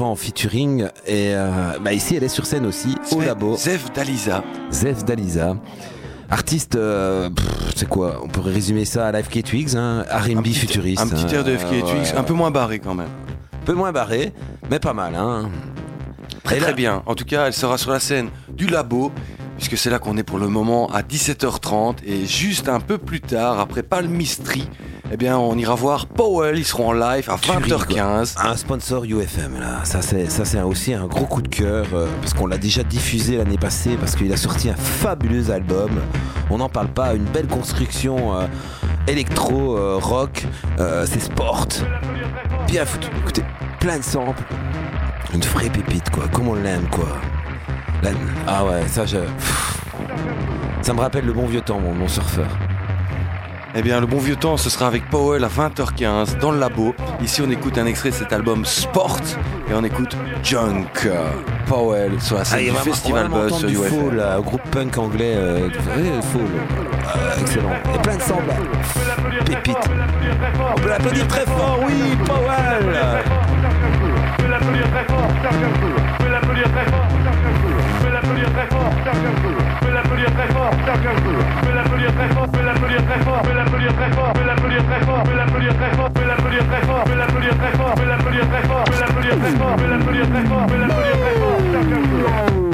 Avant en featuring et euh, bah, ici elle est sur scène aussi au labo. Zef Dalisa. Zef Dalisa. Artiste, euh, c'est quoi? On pourrait résumer ça à la FK Twigs, hein, R&B futuriste. Un petit air de FK hein, Twigs, ouais. un peu moins barré quand même. Un peu moins barré, mais pas mal. Hein. Très là- très bien. En tout cas, elle sera sur la scène du labo, puisque c'est là qu'on est pour le moment à 17h30. Et juste un peu plus tard, après Palmistry, eh bien, on ira voir Powell. Ils seront en live à Tu rigoles. 20h15. Un sponsor UFM là, ça c'est ça c'est aussi un gros coup de cœur euh, parce qu'on l'a déjà diffusé l'année passée parce qu'il a sorti un fabuleux album. On n'en parle pas, une belle construction euh, électro euh, rock, c'est sport, bien foutu. Écoutez, plein de samples, une vraie pépite quoi, comme on l'aime quoi. La- Ah ouais, ça je, ça me rappelle le bon vieux temps mon, mon surfeur. Eh bien, le bon vieux temps, ce sera avec Powell à 20h15 dans le labo. Ici, on écoute un extrait de cet album Sport et on écoute Junk Powell sur la scène du Festival Buzz sur UFL. Fall, là, groupe punk anglais, euh, Fall, euh, excellent. Et plein de sambas, pépite. On peut l'applaudir très fort, oui, Powell l'applaudir très fort, l'applaudir très fort, très fort, l'applaudir très fort, Serge Gainsbourg. Fais l'applaudir très fort, fais l'applaudir très fort, fais l'applaudir très fort, fais l'applaudir très fort, fais l'applaudir très fort, fais l'applaudir très fort, fais l'applaudir très fort, fais l'applaudir très fort, fais l'applaudir très fort, fais l'applaudir très fort, fais l'applaudir très fort, Serge Gainsbourg.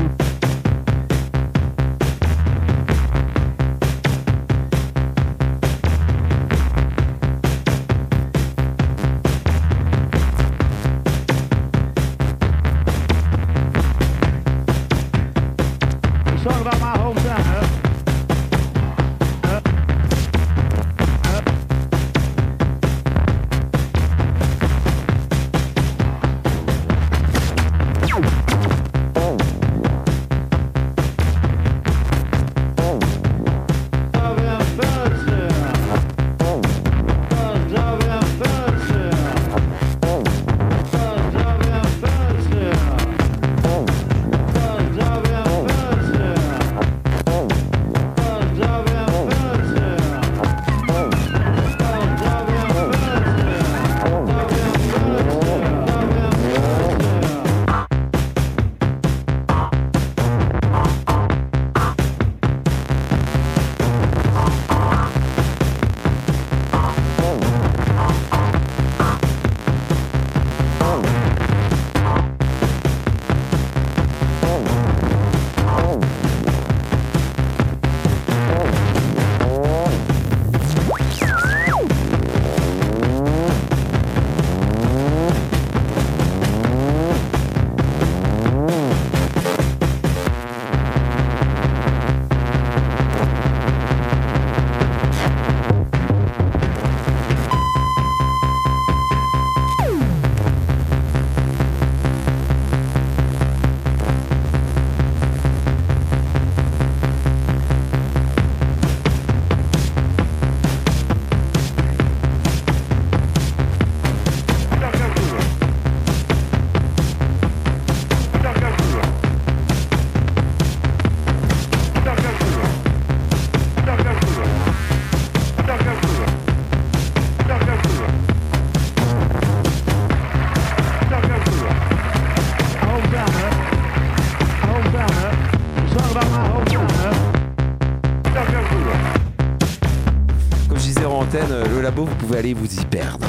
Allez vous y perdre.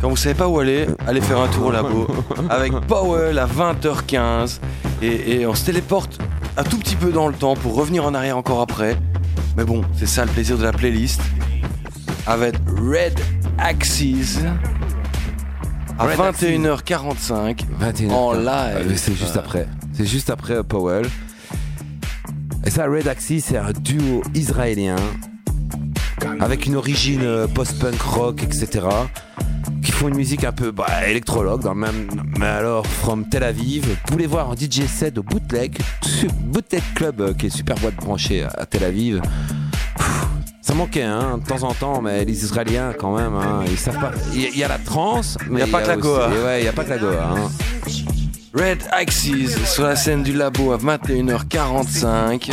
Quand vous savez pas où aller, allez faire un tour au labo avec Powell à 20h15 et, et on se téléporte un tout petit peu dans le temps pour revenir en arrière encore après. Mais bon, c'est ça le plaisir de la playlist. Avec Red Axis à Red Axis. 21h45 21h. en Euh, live. C'est juste après. C'est juste après euh, Powell. Et ça, Red Axis, c'est un duo israélien avec une origine euh, post-punk rock, etc. Qui font une musique un peu bah, électrologue, dans le même, mais alors from Tel Aviv. Vous pouvez voir en DJ set au Bootleg, Bootleg Club, euh, qui est super boîte branchée à Tel Aviv. Ça manquait, hein, de temps en temps, mais les Israéliens, quand même, hein, ils savent pas. Il y, a- il y la trance, mais a pas que la Goa. Ouais, il n'y a pas que la Goa. hein. Red Axis sur la scène du labo à 21h45.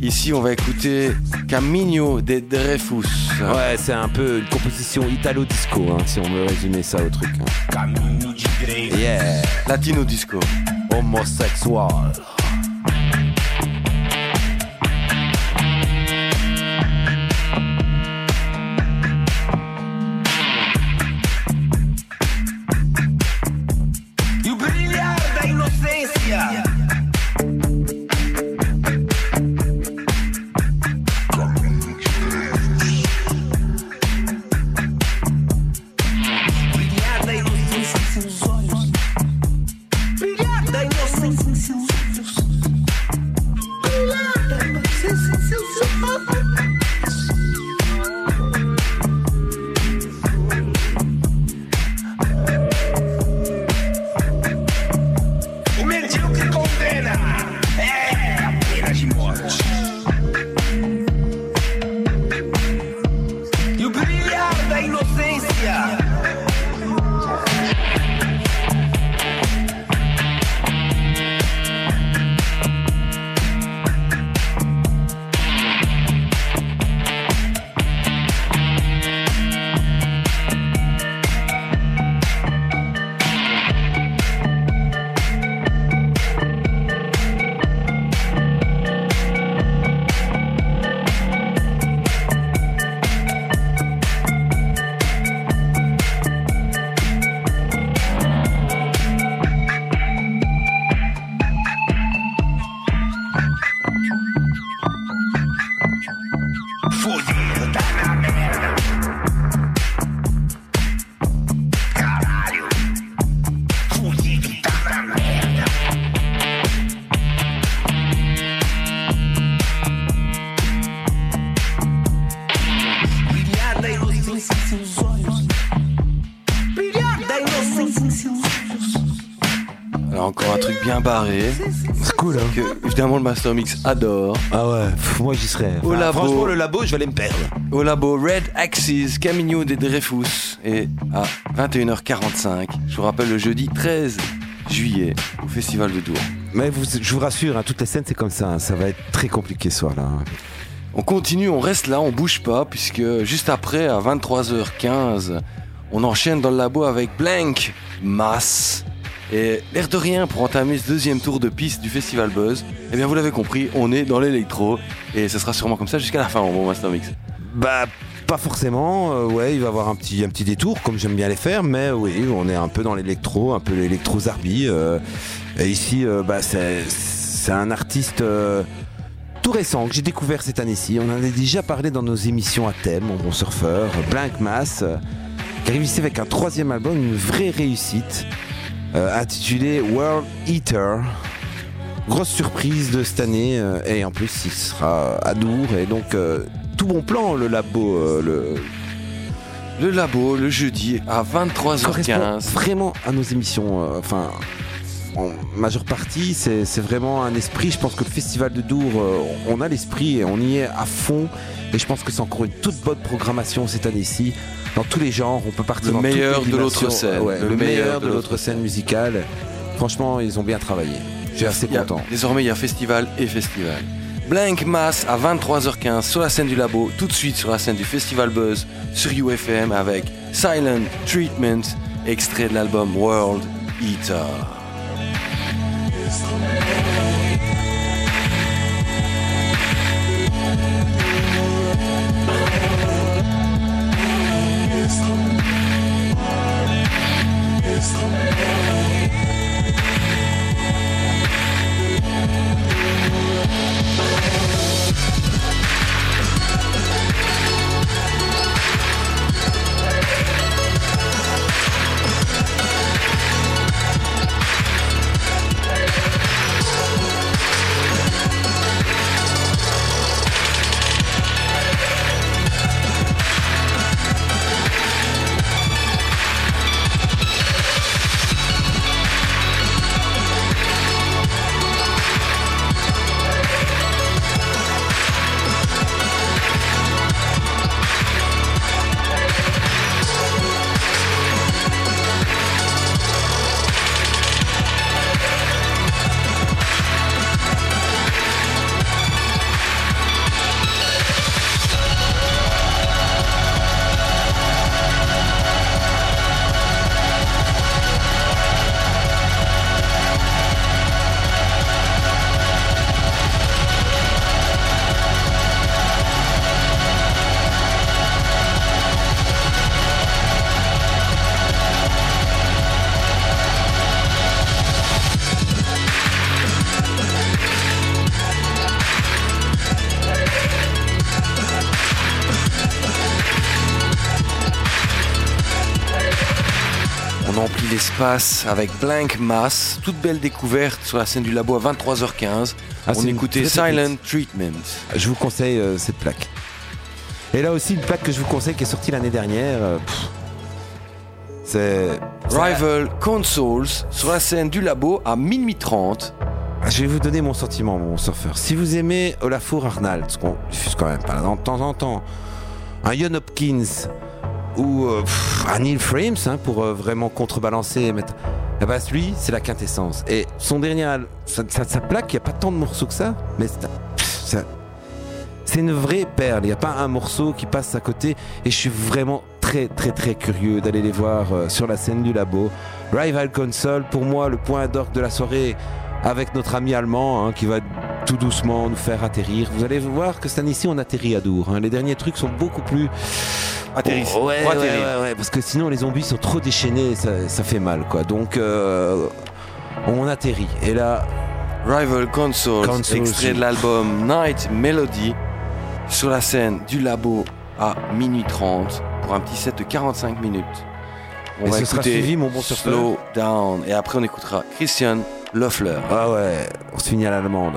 Ici, on va écouter Camino de Dreyfus. Ouais, c'est un peu une composition italo-disco, hein, si on veut résumer ça au truc. hein. Yeah. Latino disco. Homosexual. Barré. C'est cool, hein. Que évidemment le Master Mix adore. Ah ouais, pff, moi j'y serais. Au labo. Franchement, le labo, je vais aller me perdre. Au labo Red Axis, Camino de Dreyfus. Et à 21h45, je vous rappelle le jeudi 13 juillet au Festival de Dour. Mais vous, je vous rassure, hein, toutes les scènes c'est comme ça. hein, Ça va être très compliqué ce soir-là. hein. On continue, on reste là, on bouge pas, puisque juste après, à 23h15, on enchaîne dans le labo avec Blank Mass. Et l'air de rien, pour entamer ce deuxième tour de piste du Festival Buzz, eh bien vous l'avez compris, on est dans l'électro, et ce sera sûrement comme ça jusqu'à la fin, mon bon Master Mix. Bah, pas forcément. euh, ouais, il va avoir un petit, détour, comme j'aime bien les faire, mais oui, on est un peu dans l'électro, un peu l'électro zarbi. euh, et ici, euh, bah, c'est, un artiste tout récent que j'ai découvert cette année-ci. On en a déjà parlé dans nos émissions à thème, mon bon surfeur, Blank Mass, qui arrive ici avec un troisième album, une vraie réussite, euh, intitulé World Eater. Grosse surprise de cette année, euh, et en plus il sera à Dour, et donc euh, tout bon plan le labo, le, Le labo, le jeudi, à correspond 23h15. vraiment à nos émissions. Enfin, en majeure partie, c'est vraiment un esprit. Je pense que le festival de Dour, euh, on a l'esprit et on y est à fond. Et je pense que c'est encore une toute bonne programmation cette année-ci. Dans tous les genres, on peut partir Le dans meilleur de l'autre scène. Ouais, le, meilleur de l'autre scène musicale. Franchement, ils ont bien travaillé. Je suis assez content. désormais, il y a festival et festival. Blank Mass à 23h15 sur la scène du labo, tout de suite sur la scène du Festival Buzz sur UFM avec Silent Treatment, extrait de l'album World Eater. On l'espace avec Blank Mass, toute belle découverte sur la scène du labo à 23h15. Ah, On écoutait Silent. Treatment. Je vous conseille euh, cette plaque. Et là aussi, une plaque que je vous conseille qui est sortie l'année dernière. euh, c'est. Rival Consoles sur la scène du labo à minuit 30. Je vais vous donner mon sentiment, mon surfeur. Si vous aimez Olafur Arnald, ce qu'on diffuse quand même pas de temps en temps, un Ian Hopkins ou euh, un Neil Frames hein, pour euh, vraiment contrebalancer et mettre. Eh ben, lui, c'est la quintessence. Et son dernier, sa, plaque, il n'y a pas tant de morceaux que ça, mais c'est une vraie perle. Il n'y a pas un morceau qui passe à côté. Et je suis vraiment très, très, très curieux d'aller les voir euh, sur la scène du labo. Rival Console, pour moi, le point d'orgue de la soirée avec notre ami allemand hein, qui va tout doucement nous faire atterrir. Vous allez voir que cette année-ci, on atterrit à Dour. hein. Les derniers trucs sont beaucoup plus. Atterrissent. Oh, ouais, ouais, ouais, ouais, parce que sinon les zombies sont trop déchaînés, ça, ça fait mal quoi. Donc euh, on atterrit. Et là, Rival Consoles, Consoles, extrait de l'album Night Melody, sur la scène du labo à minuit 30 pour un petit set de 45 minutes. On Et va ce sera écouter suivi, mon bon Slow Down et après on écoutera Christian Loeffler. ah ouais, on se finit à l'allemande.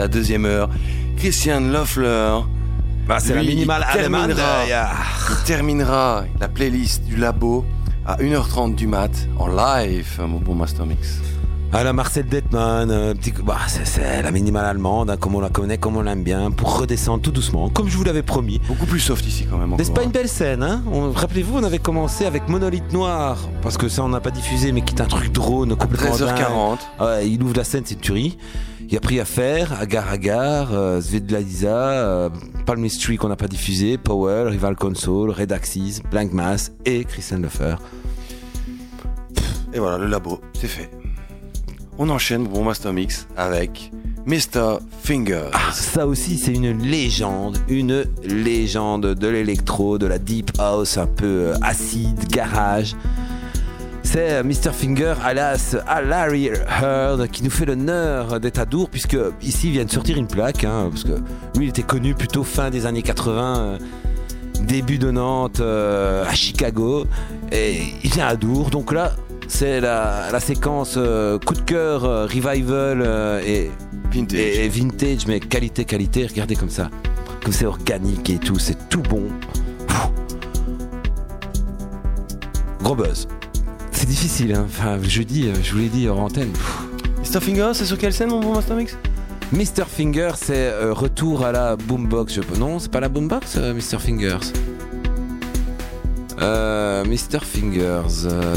La deuxième heure. Christian Loeffler. Bah, c'est la minimale il allemande, terminera, ja. il terminera la playlist du labo à 1h30 du mat en live, mon bon Master Mix. À la Marcel Detman, euh, petit- bah, c'est, c'est la minimale allemande, hein, comme on la connaît, comme on l'aime bien, pour redescendre tout doucement, comme je vous l'avais promis. Beaucoup plus soft ici quand même. N'est-ce encore, pas hein. une belle scène hein? Rappelez-vous, on avait commencé avec Monolithe Noir, parce que ça on n'a pas diffusé, mais qui est un truc drone complètement 13h40. dingue. Ouais, il ouvre la scène, c'est une tuerie. Il a pris à faire, Agar Agar, euh, Svedladiza, euh, Palm Mystery qu'on n'a pas diffusé, Power, Rival Console, Red Axis, Blank Mass et Christian Leffer. Et voilà, le labo, c'est fait. On enchaîne, bon Master Mix, avec Mr. Finger. Ah, ça aussi, c'est une légende, une légende de l'électro, de la deep house un peu euh, acide, garage. C'est euh, Mr. Finger, alias à Larry Heard, qui nous fait l'honneur d'être à Dour, puisque ici il vient de sortir une plaque, hein, parce que lui il était connu plutôt fin des années 80, euh, début de Nantes, euh, à Chicago, et il vient à Dour, donc là c'est la, la séquence euh, coup de cœur, euh, revival et vintage. Et, et vintage, mais qualité, qualité, regardez comme ça. Comme c'est organique et tout, c'est tout bon. Pfff. Gros buzz. C'est difficile, hein. enfin, jeudi, euh, je vous l'ai dit hors antenne. Mr. Finger, c'est sur quelle scène, mon bon Master Mix? Mr. Finger, c'est euh, retour à la boombox. Je... Non, c'est pas la boombox, euh, Mr. Fingers. Euh, Mr. Fingers. euh,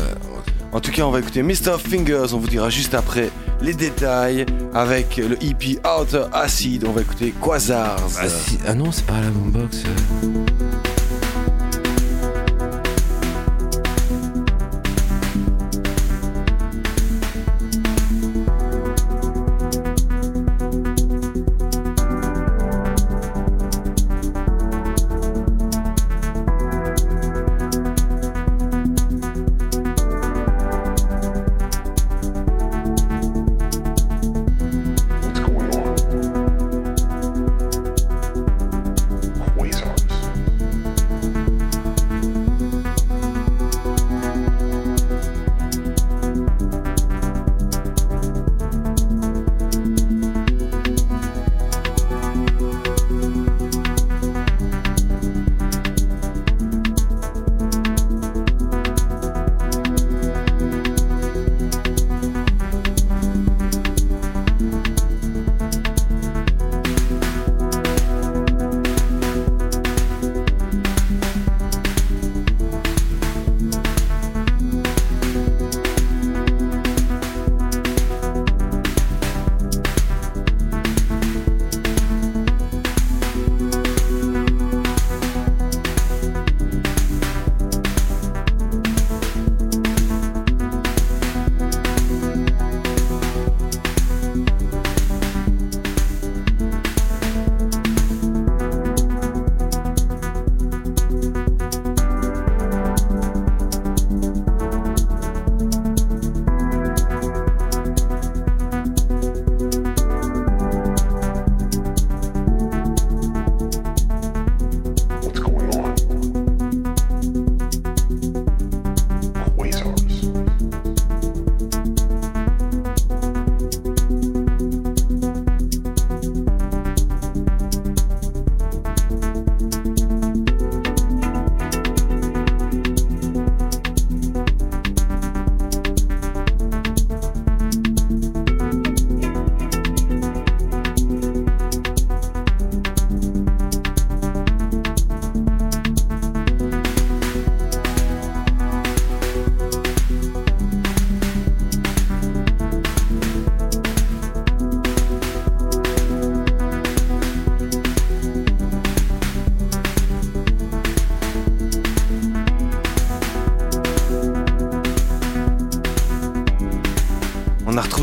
En tout cas, on va écouter Mr. Fingers. On vous dira juste après les détails avec le EP Outer Acid. On va écouter Quasars. Ah, si- ah non, c'est pas la boombox.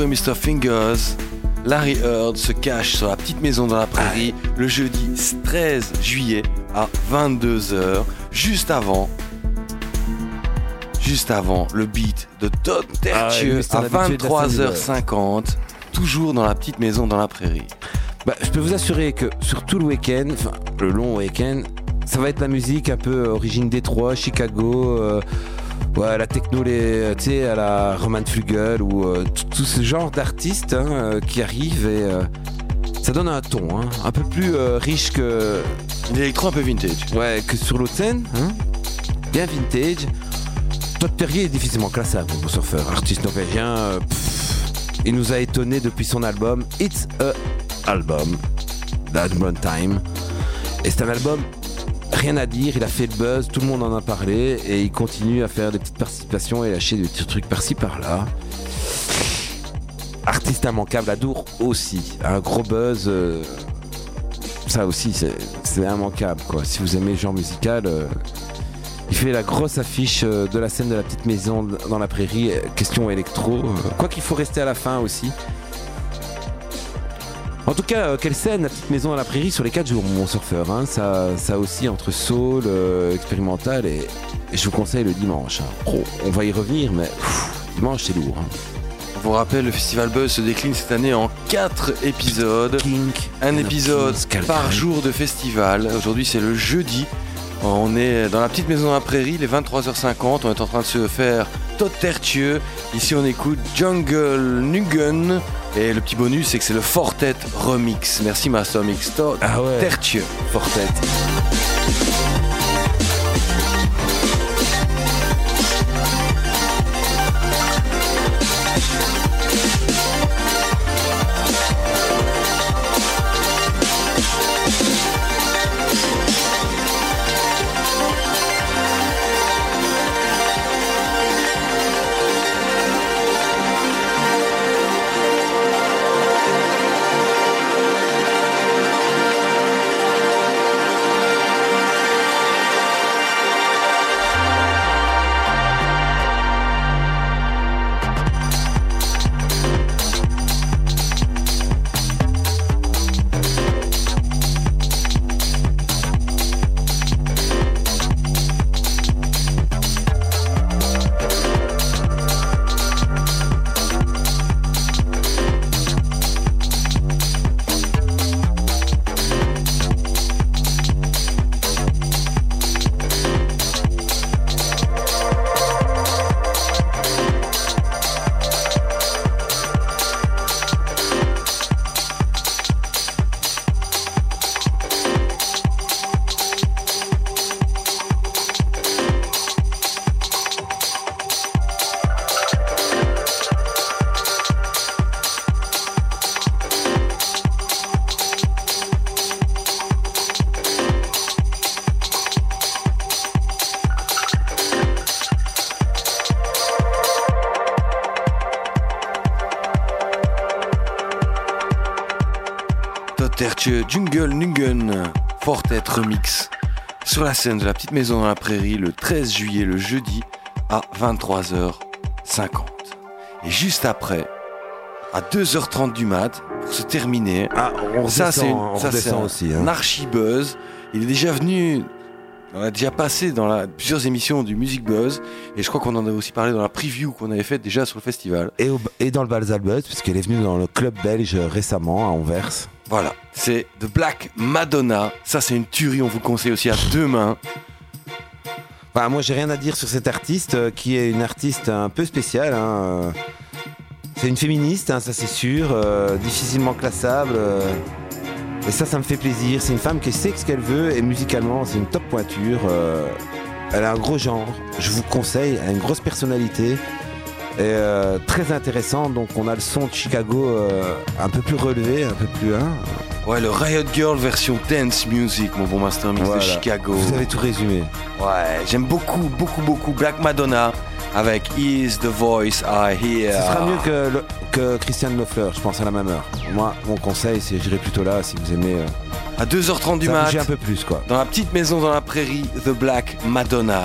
Mr. Fingers. Larry Heard se cache sur la petite maison dans la prairie le jeudi 13 juillet à 22h, juste avant. Juste avant le beat de Todd Tertieux Ah ouais, à Mr. l'habitué de la scène, 23h50, toujours dans la petite maison dans la prairie. Bah, je peux vous assurer que sur tout le week-end, enfin le long week-end, ça va être la musique un peu origine Détroit, Chicago, euh, ouais, la techno, tu sais, à la Roman Flugel ou euh, tout ce genre d'artistes hein, euh, qui arrivent et, euh, Ça donne un ton, hein, un peu plus euh, riche que. L'électro un peu vintage. Ouais, que sur l'autre scène, hein. Bien vintage. Todd Terry est difficilement classable pour surfeur. Artiste norvégien, euh, il nous a étonné depuis son album It's a Album, d'Admon Time. Et c'est un album, rien à dire, il a fait le buzz, tout le monde en a parlé, et il continue à faire des petites participations et lâcher des petits trucs par-ci par-là. Artiste immanquable, Adour aussi. Un gros buzz. euh, ça aussi, c'est immanquable. Quoi. Si vous aimez le genre musical, euh, il fait la grosse affiche euh, de la scène de la petite maison dans la prairie. Question électro. Quoi qu'il faut rester à la fin aussi. En tout cas, quelle scène, la petite maison dans la prairie sur les 4 jours, mon surfeur. hein. ça, ça aussi entre soul, expérimental et, je vous conseille le dimanche. hein. On va y revenir, mais dimanche c'est lourd. hein. Vous rappelle, le Festival Buzz se décline cette année en 4 épisodes. Un épisode par jour de festival. Aujourd'hui, c'est le jeudi. On est dans la petite maison la prairie, les 23h50. On est en train de se faire Todd Tertieux. Ici, on écoute Jungle Nugen. Et le petit bonus, c'est que c'est le Fortet Remix. Merci, Master Mix. Todd Ah ouais. Tertieux. Fortet. La scène de la petite maison dans la prairie le 13 juillet, le jeudi, à 23h50. Et juste après, à 2h30 du mat, pour se terminer, on ça c'est une- on ça, c'est redescend un, aussi, hein. un archi-buzz. Il est déjà venu, on a déjà passé dans la, plusieurs émissions du Music Buzz, et je crois qu'on en a aussi parlé dans la preview qu'on avait faite déjà sur le festival. Et, au- et dans le Balzal Buzz, puisqu'elle est venue dans le club belge récemment à Anvers. C'est The Black Madonna. Ça, c'est une tuerie, on vous le conseille aussi à deux mains. Enfin, moi, j'ai rien à dire sur cette artiste euh, qui est une artiste un peu spéciale. hein, euh. C'est une féministe, hein, ça c'est sûr, euh, difficilement classable. et ça, ça me fait plaisir. C'est une femme qui sait ce qu'elle veut et musicalement, c'est une top pointure. elle a un gros genre, je vous conseille. Elle a une grosse personnalité. Et très intéressant. Donc, on a le son de Chicago un peu plus relevé, un peu plus. Hein, Ouais, le Riot Girl version dance music, mon bon Master Mix Voilà. de Chicago. Vous avez tout résumé. Ouais, j'aime beaucoup, beaucoup, beaucoup Black Madonna avec Is the Voice I Hear. Ce sera mieux que, le- que Christian Lefleur, je pense à la même heure. Moi, mon conseil, c'est j'irai plutôt là si vous aimez. euh, À 2h30 du mat. un peu plus, quoi. Dans la petite maison dans la prairie, The Black Madonna.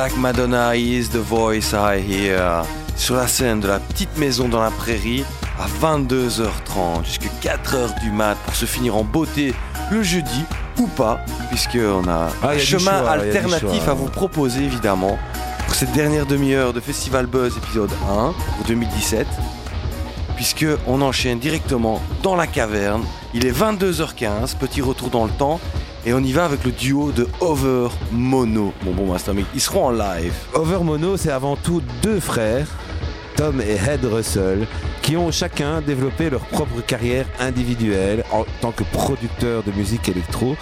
Black Madonna is the voice I hear. Sur la scène de la petite maison dans la prairie à 22h30 jusqu'à 4h du mat pour se finir en beauté le jeudi ou pas, puisqu'on a Ah, a un chemin choix, alternatif choix. à vous proposer évidemment pour cette dernière demi-heure de Festival Buzz épisode 1 pour 2017 puisque on enchaîne directement dans la caverne. Il est 22h15, petit retour dans le temps, et on y va avec le duo de Over Mono. Bon bon Master Mix, ils seront en live. Over Mono, c'est avant tout deux frères, Tom et Ed Russell, qui ont chacun développé leur propre carrière individuelle en tant que producteurs de musique électro.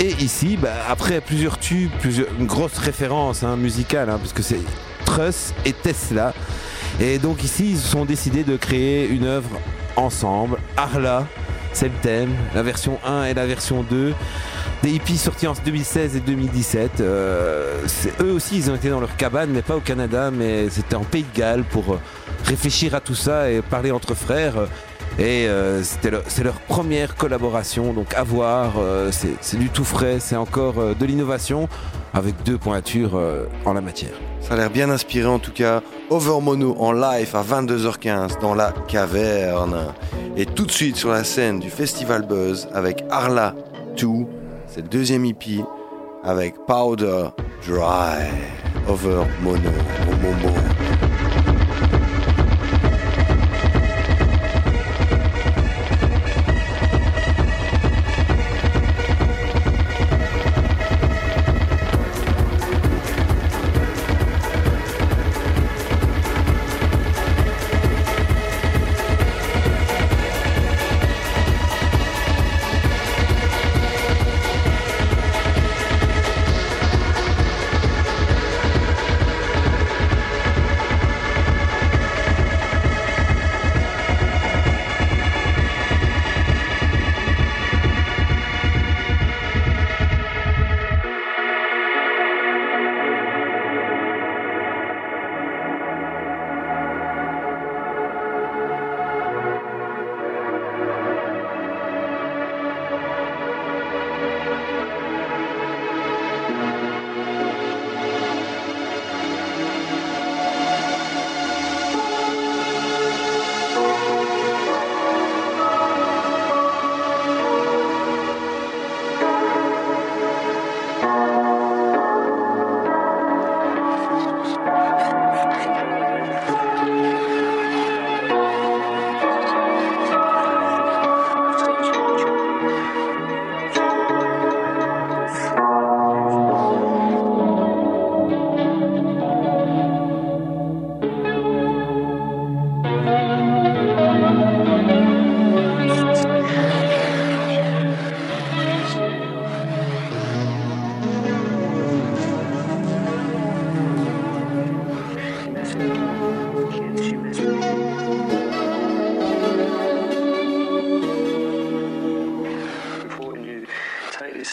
Et ici, bah, après plusieurs tubes, plusieurs, une grosse référence hein, musicale, hein, parce que c'est Truss et Tesla. Et donc ici, ils se sont décidés de créer une œuvre ensemble. Arla, c'est le thème, la version 1 et la version 2. Des hippies sortis en 2016 et 2017. Euh, eux aussi, ils ont été dans leur cabane, mais pas au Canada, mais c'était en Pays de Galles pour euh, réfléchir à tout ça et parler entre frères. Et euh, c'est leur première collaboration, donc à voir. c'est du tout frais, c'est encore de l'innovation avec deux pointures en la matière. Ça a l'air bien inspiré en tout cas. Over Mono en live à 22h15 dans la caverne. Et tout de suite sur la scène du Festival Buzz avec Arla 2. C'est le deuxième hippie avec Powder Dry. Over Mono. Mo,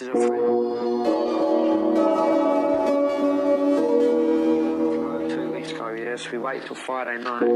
take this as a friend. Two weeks ago, yes, we wait till Friday night.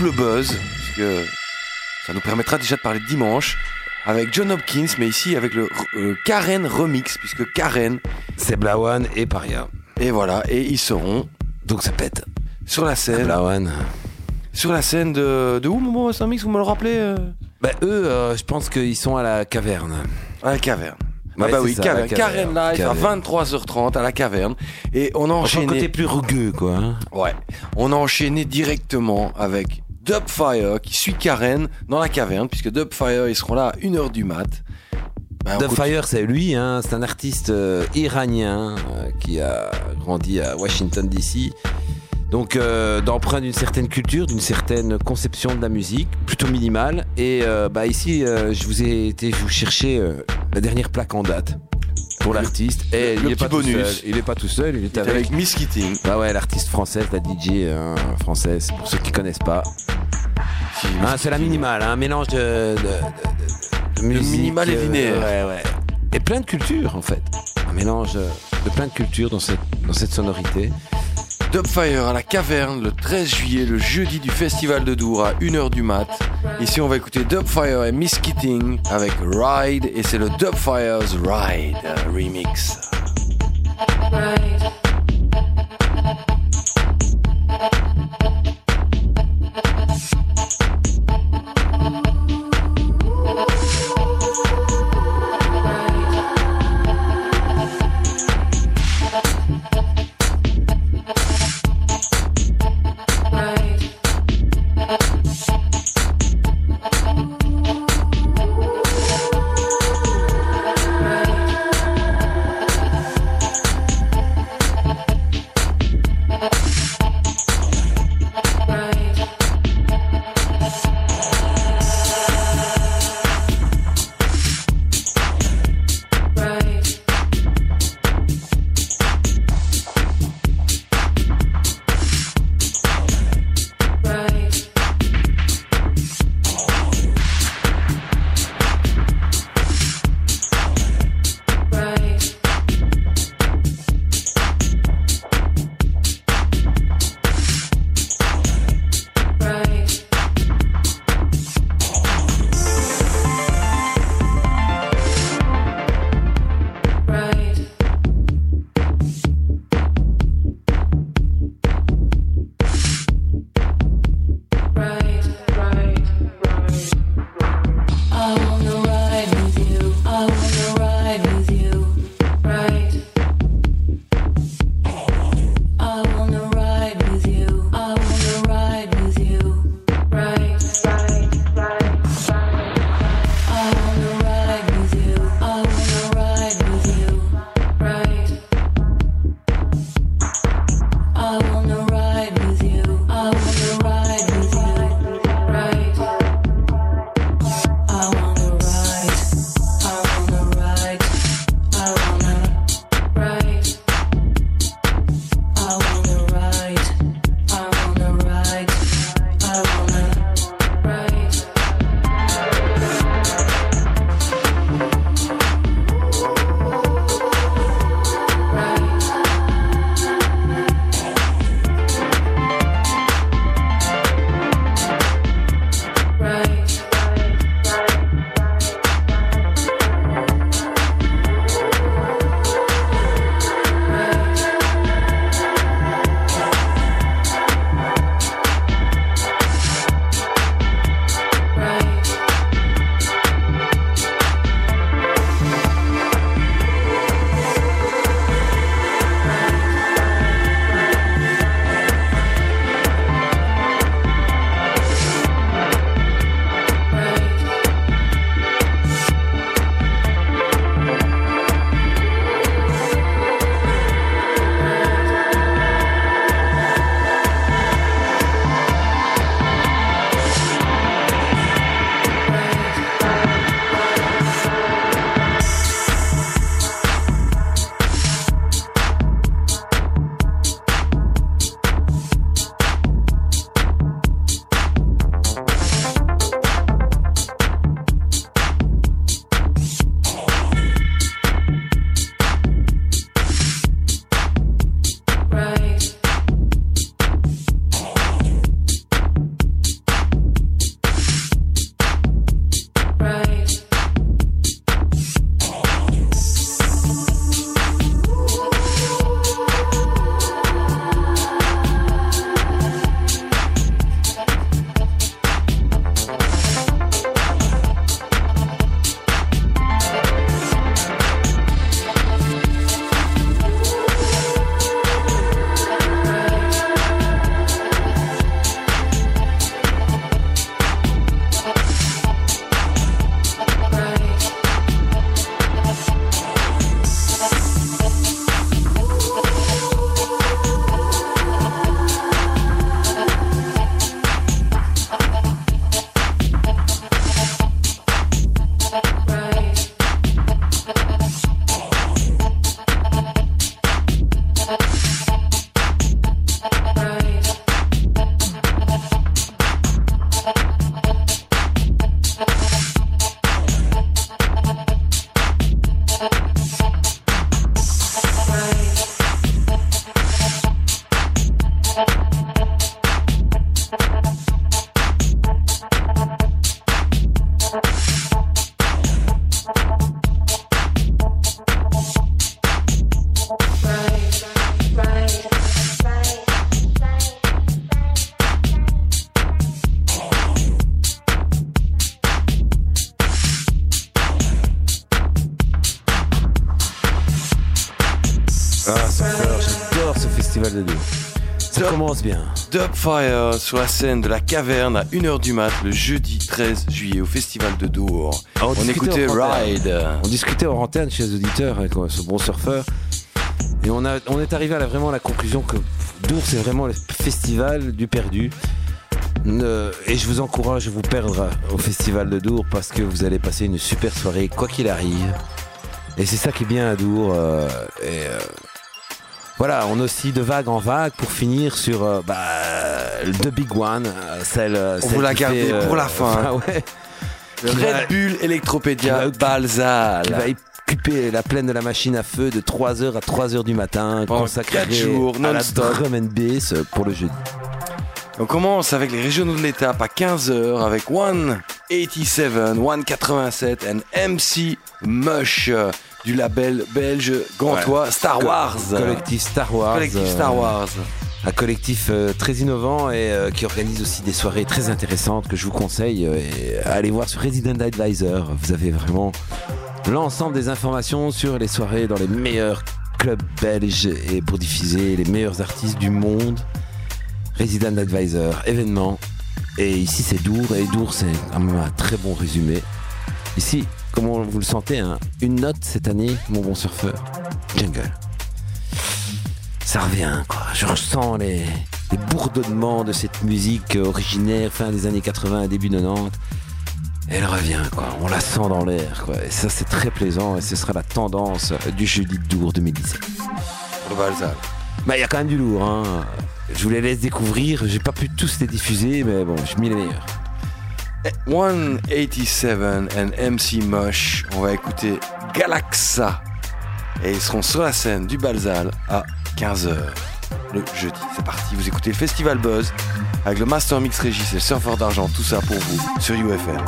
Double buzz, parce que ça nous permettra déjà de parler de dimanche avec John Hopkins, mais ici avec le euh, Karen Remix, puisque Karen. C'est Blawan et Paria. Et voilà, et ils seront. Donc ça pète. Sur la scène. Blawan. Sur la scène de. De où, mon c'est un mix, vous me le rappelez euh Bah, eux, euh, je pense qu'ils sont à la caverne. À la caverne. Ah Ouais, bah oui, ça, caverne. Karen Live Caverne. à 23h30 à la caverne. Et on a Enfin, enchaîné. le côté plus rugueux, quoi. hein. Ouais. On a enchaîné directement avec Dubfire qui suit Karen dans la caverne, puisque Dubfire, ils seront là à 1h du mat. Bah, on The continue. Fire, c'est lui, hein, c'est un artiste euh, iranien euh, qui a grandi à Washington DC. Donc, euh, d'emprunt d'une certaine culture, d'une certaine conception de la musique, plutôt minimale. Et bah, ici, je vous ai été vous chercher la dernière plaque en date pour l'artiste. Et le il est pas tout bonus. seul. Il est pas tout seul, il est, Il est avec, avec Miss Keating. Bah ouais, l'artiste française, la DJ française, pour ceux qui connaissent pas. Hein, c'est la minimale, un mélange de, de, de- de musique, minimal et euh, linéaire. ouais, ouais. Et plein de cultures en fait. Un mélange euh, de plein de cultures dans cette, dans cette sonorité. Dubfire à la caverne le 13 juillet, le jeudi du festival de Dour à 1h du mat. Ici, on va écouter Dubfire et Miss Keating avec Ride, et c'est le Dubfire's Ride euh, remix. Bien. Dubfire sur la scène de la caverne à 1h du mat le jeudi 13 juillet au festival de Dour. Ah, on écoutait. Ride. On discutait en antenne chez les auditeurs avec euh, ce bon surfeur. Et on, a, on est arrivé à la, vraiment à la conclusion que Dour, c'est vraiment le festival du perdu. Ne- et je vous encourage à vous perdre au festival de Dour parce que vous allez passer une super soirée, quoi qu'il arrive. Et c'est ça qui est bien à Dour. euh, et euh, voilà, on oscille de vague en vague pour finir sur euh, bah, The Big One, euh, celle. On celle vous l'a gardé fait, euh, pour la fin. enfin, ouais. Le Qui va- Red Bull Electropédia Balzal. qui va occuper la plaine de la machine à feu de 3h à 3h du matin, Pendant consacré quatre jours, à la drum and bass pour le jeudi. On commence avec les régionaux de l'étape à 15h avec 187, 187 and MC Mush euh, du label belge gantois Ouais. Star Wars. Collectif Star Wars. Collectif euh, Star Wars. Un collectif euh, très innovant et euh, qui organise aussi des soirées très intéressantes que je vous conseille. et allez voir sur Resident Advisor. Vous avez vraiment l'ensemble des informations sur les soirées dans les meilleurs clubs belges et pour diffuser les meilleurs artistes du monde. Resident Advisor, événement. Et ici c'est Dour et Dour c'est un très bon résumé. Ici, comment vous le sentez, hein, une note cette année, mon bon surfeur. Jungle ça revient quoi. Je ressens les, les bourdonnements de cette musique originaire fin des années 80 début 90. Elle revient quoi. On la sent dans l'air quoi. Et ça c'est très plaisant et ce sera la tendance du jeudi de Dour 2017. Pour le. Bah il y a quand même du lourd hein. Je vous les laisse découvrir. J'ai pas pu tous les diffuser mais bon j'ai mis les meilleurs. 187 and MC Mush. On va écouter Galaxa. Et ils seront sur la scène du Balzal à 15h le jeudi. C'est parti, vous écoutez le Festival Buzz avec le Master Mix Régis et le surfeur d'argent, tout ça pour vous sur UFM.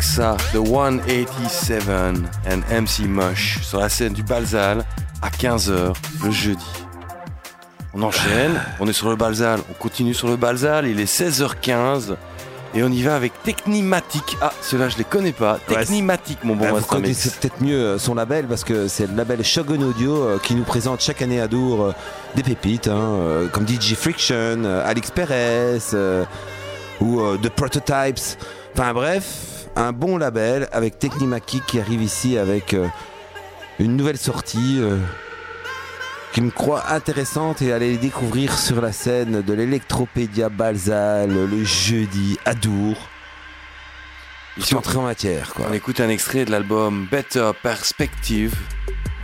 Galaxa, The 187 and MC Mush sur la scène du Balzal à 15h le jeudi. On enchaîne, on est sur le Balzal, on continue sur le Balzal, il est 16h15 et on y va avec Technimatic. Ah, ceux-là je les connais pas. Technimatic, mon bon Ah, Mix. connaissez peut-être mieux euh, son label parce que c'est le label Shogun Audio euh, qui nous présente chaque année à Dour euh, des pépites hein, comme DJ Friction, Alex Perez euh, ou euh, The Prototypes. Enfin bref, un bon label avec Technimatic qui arrive ici avec euh, une nouvelle sortie euh, qui me croit intéressante et aller découvrir sur la scène de l'Electropédia Balzal le jeudi à Dour. Je suis entré en matière. On écoute un extrait de l'album Better Perspective.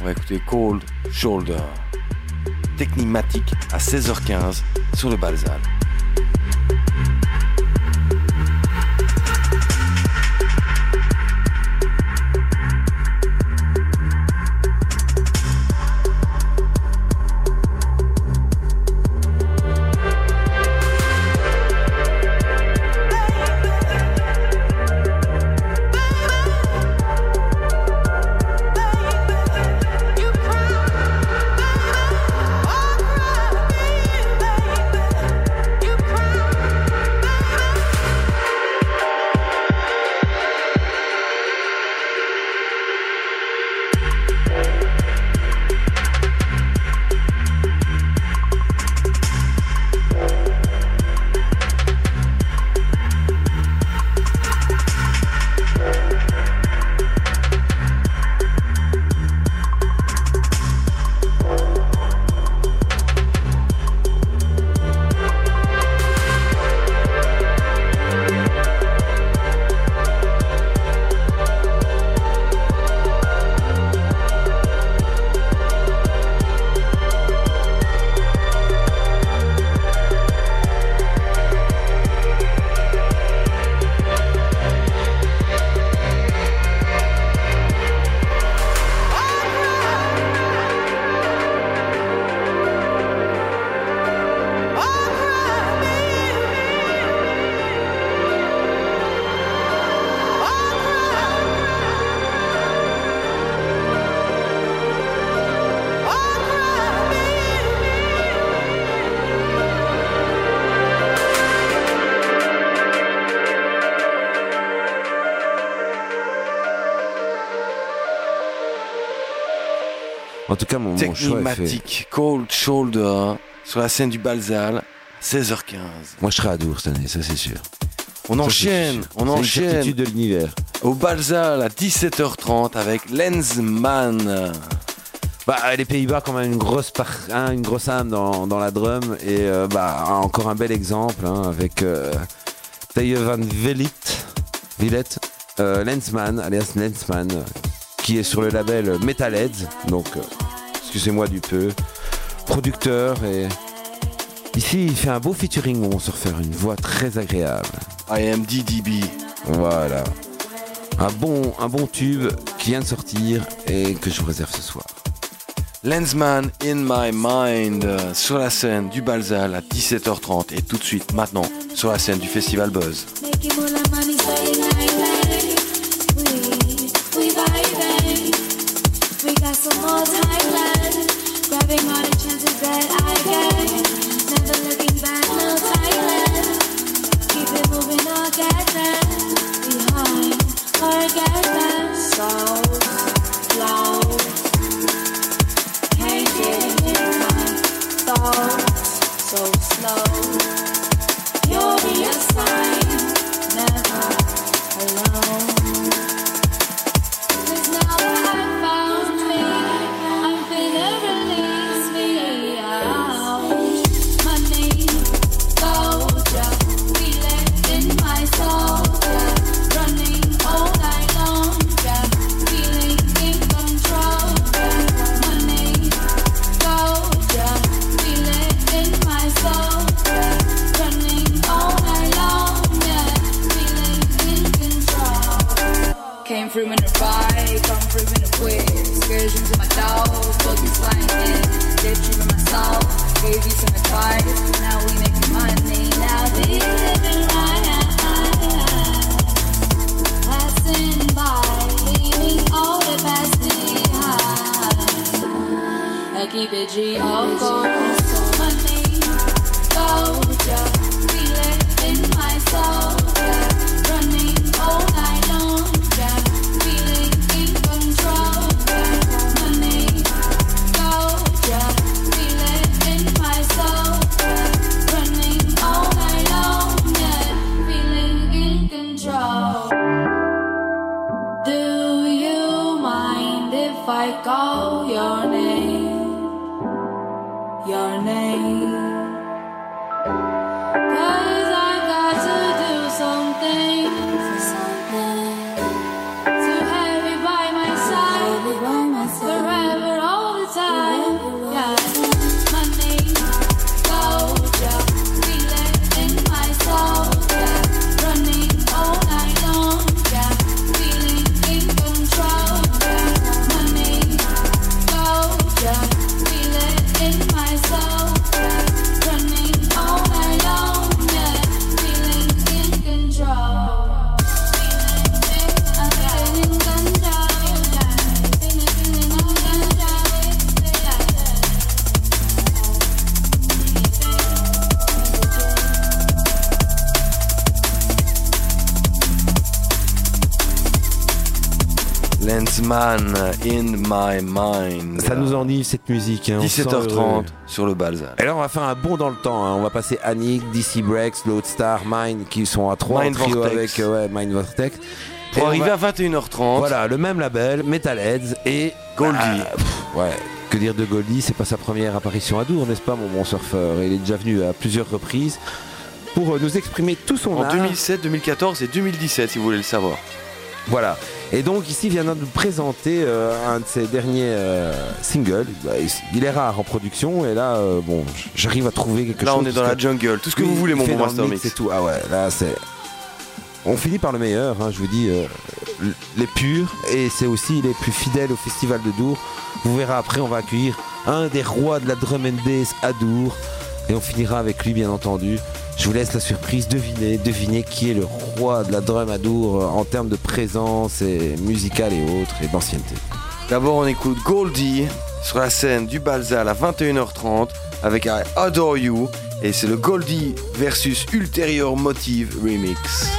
On va écouter Cold Shoulder. Technimatique à 16h15 sur le Balzal. Technimatique, Cold Shoulder sur la scène du Balzal, 16h15. Moi, je serai à Dour cette année, ça c'est sûr. On Ça, enchaîne, on une enchaîne. de l'univers. Au Balzal à 17h30 avec Lensman. Bah, les Pays-Bas, quand même, une grosse, par- hein, une grosse âme dans, dans la drum. Et euh, bah, encore un bel exemple hein, avec euh, van Velit, Villet, euh, Lensman, alias Lensman, qui est sur le label Metalheads. Donc, euh, excusez-moi du peu. Producteur et. Ici, il fait un beau featuring où on se refaire une voix très agréable. I am DDB. Voilà. Un bon, un bon tube qui vient de sortir et que je vous réserve ce soir. Lensman in my mind euh, sur la scène du Balzal à 17h30 et tout de suite maintenant sur la scène du Festival Buzz. In my mind. Ça nous enivre cette musique. hein, on se sent 17h30 heureux. sur le Balza. Et là, on va faire un bond dans le temps. hein. On va passer Annick, DC Breaks, Lodestar, Mine, qui sont à trois en Mind trio avec euh, ouais, Mind Vortex. Pour Et arriver va- à 21h30. Voilà, le même label, Metalheads et Goldie. Ah, pff, ouais, que dire de Goldie C'est pas sa première apparition à Dour, n'est-ce pas, mon bon surfeur? Il est déjà venu à plusieurs reprises pour euh, nous exprimer tout son En art. 2007, 2014 et 2017, si vous voulez le savoir. Voilà. Et donc ici vient de nous présenter euh, un de ses derniers euh, singles. Bah, il- est rare en production et là, euh, bon, j'arrive à trouver quelque Là, chose. on est dans la jungle. Tout ce que vous voulez, mon bon Master mix Mix. et tout. Ah ouais, là c'est. On finit par le meilleur, hein, je vous dis, les purs, et c'est aussi les plus fidèles au festival de Dour. Vous verrez après, on va accueillir un des rois de la drum and bass à Dour, et on finira avec lui, bien entendu. Je vous laisse la surprise, devinez, devinez qui est le roi de la drum à Dour euh, en termes de présence et musicale et autres, et d'ancienneté. D'abord, on écoute Goldie sur la scène du Balzal à 21h30 avec I Adore You. Et c'est le Goldie versus Ulterior Motive Remix.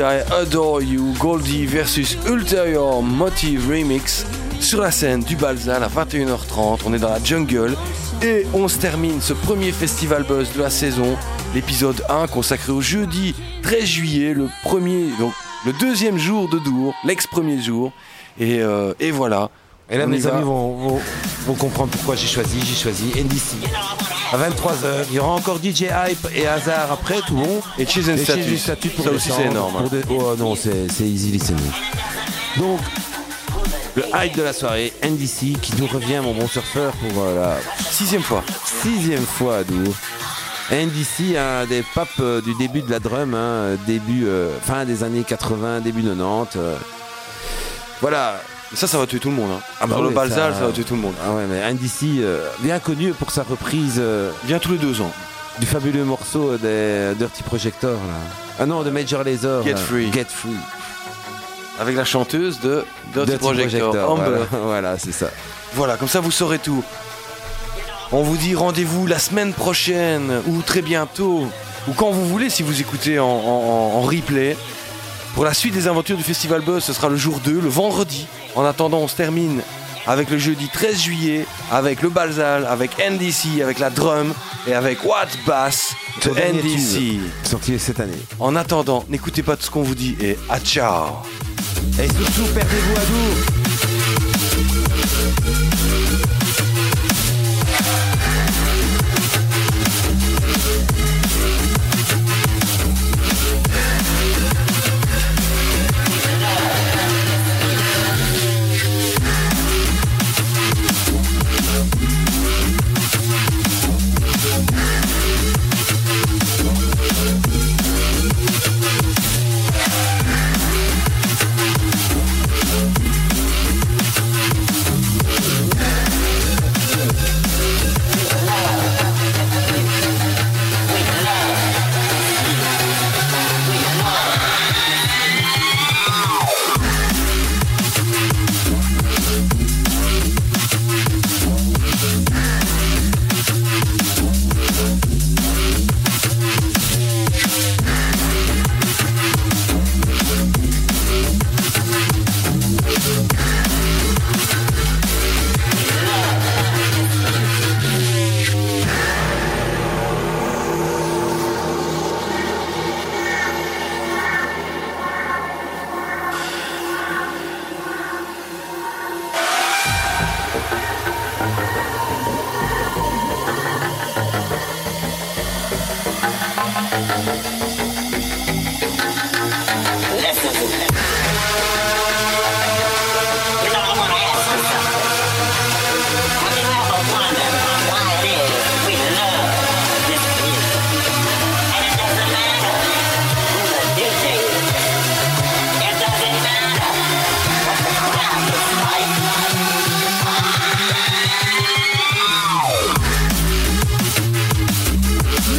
I Adore You. Goldie versus Ulterior Motive Remix sur la scène du Balzal à 21h30. On est dans la jungle et on se termine ce premier festival buzz de la saison, l'épisode 1 consacré au jeudi 13 juillet, le premier, donc le deuxième jour de Dour, l'ex-premier jour. Et, euh, et voilà. Et là, mes amis vont, vont- vont comprendre pourquoi j'ai choisi. J'ai choisi NDC. À 23h, il y aura encore DJ Hype et Hazard après, tout bon. Et Cheese and Status pour Ça aussi, c'est énorme, hein. des- Oh non, c'est c'est easy listening. Donc, le hype de la soirée, NDC, qui nous revient, mon bon surfeur, pour euh, la sixième fois. Sixième fois à Dour. NDC, un des papes euh, du début de la drum, hein, début, euh, fin des années 80, début 90. euh. Voilà. Ça, ça va tuer tout le monde. hein. Ah bah Sur le Balzal, ça... va tuer tout le monde. Ah ouais, mais euh, bien connu pour sa reprise. euh, Vient tous les deux ans. Du fabuleux morceau des Dirty Projector, là. Ah non, de Major Lazer. Get là. Free. Get Free. Avec la chanteuse de Dirty, Dirty Projector, Projector, Amber. voilà. Voilà, c'est ça. Voilà, comme ça vous saurez tout. On vous dit rendez-vous la semaine prochaine ou très bientôt ou quand vous voulez si vous écoutez en, en- en replay. Pour la suite des aventures du Festival Buzz, ce sera le jour 2, le vendredi. En attendant, on se termine avec le jeudi 13 juillet, avec le Balzal, avec NDC, avec la drum et avec What Bass de NDC. tube, Sorti cette année. En attendant, n'écoutez pas tout ce qu'on vous dit et à ciao Et surtout, perdez-vous à Dour.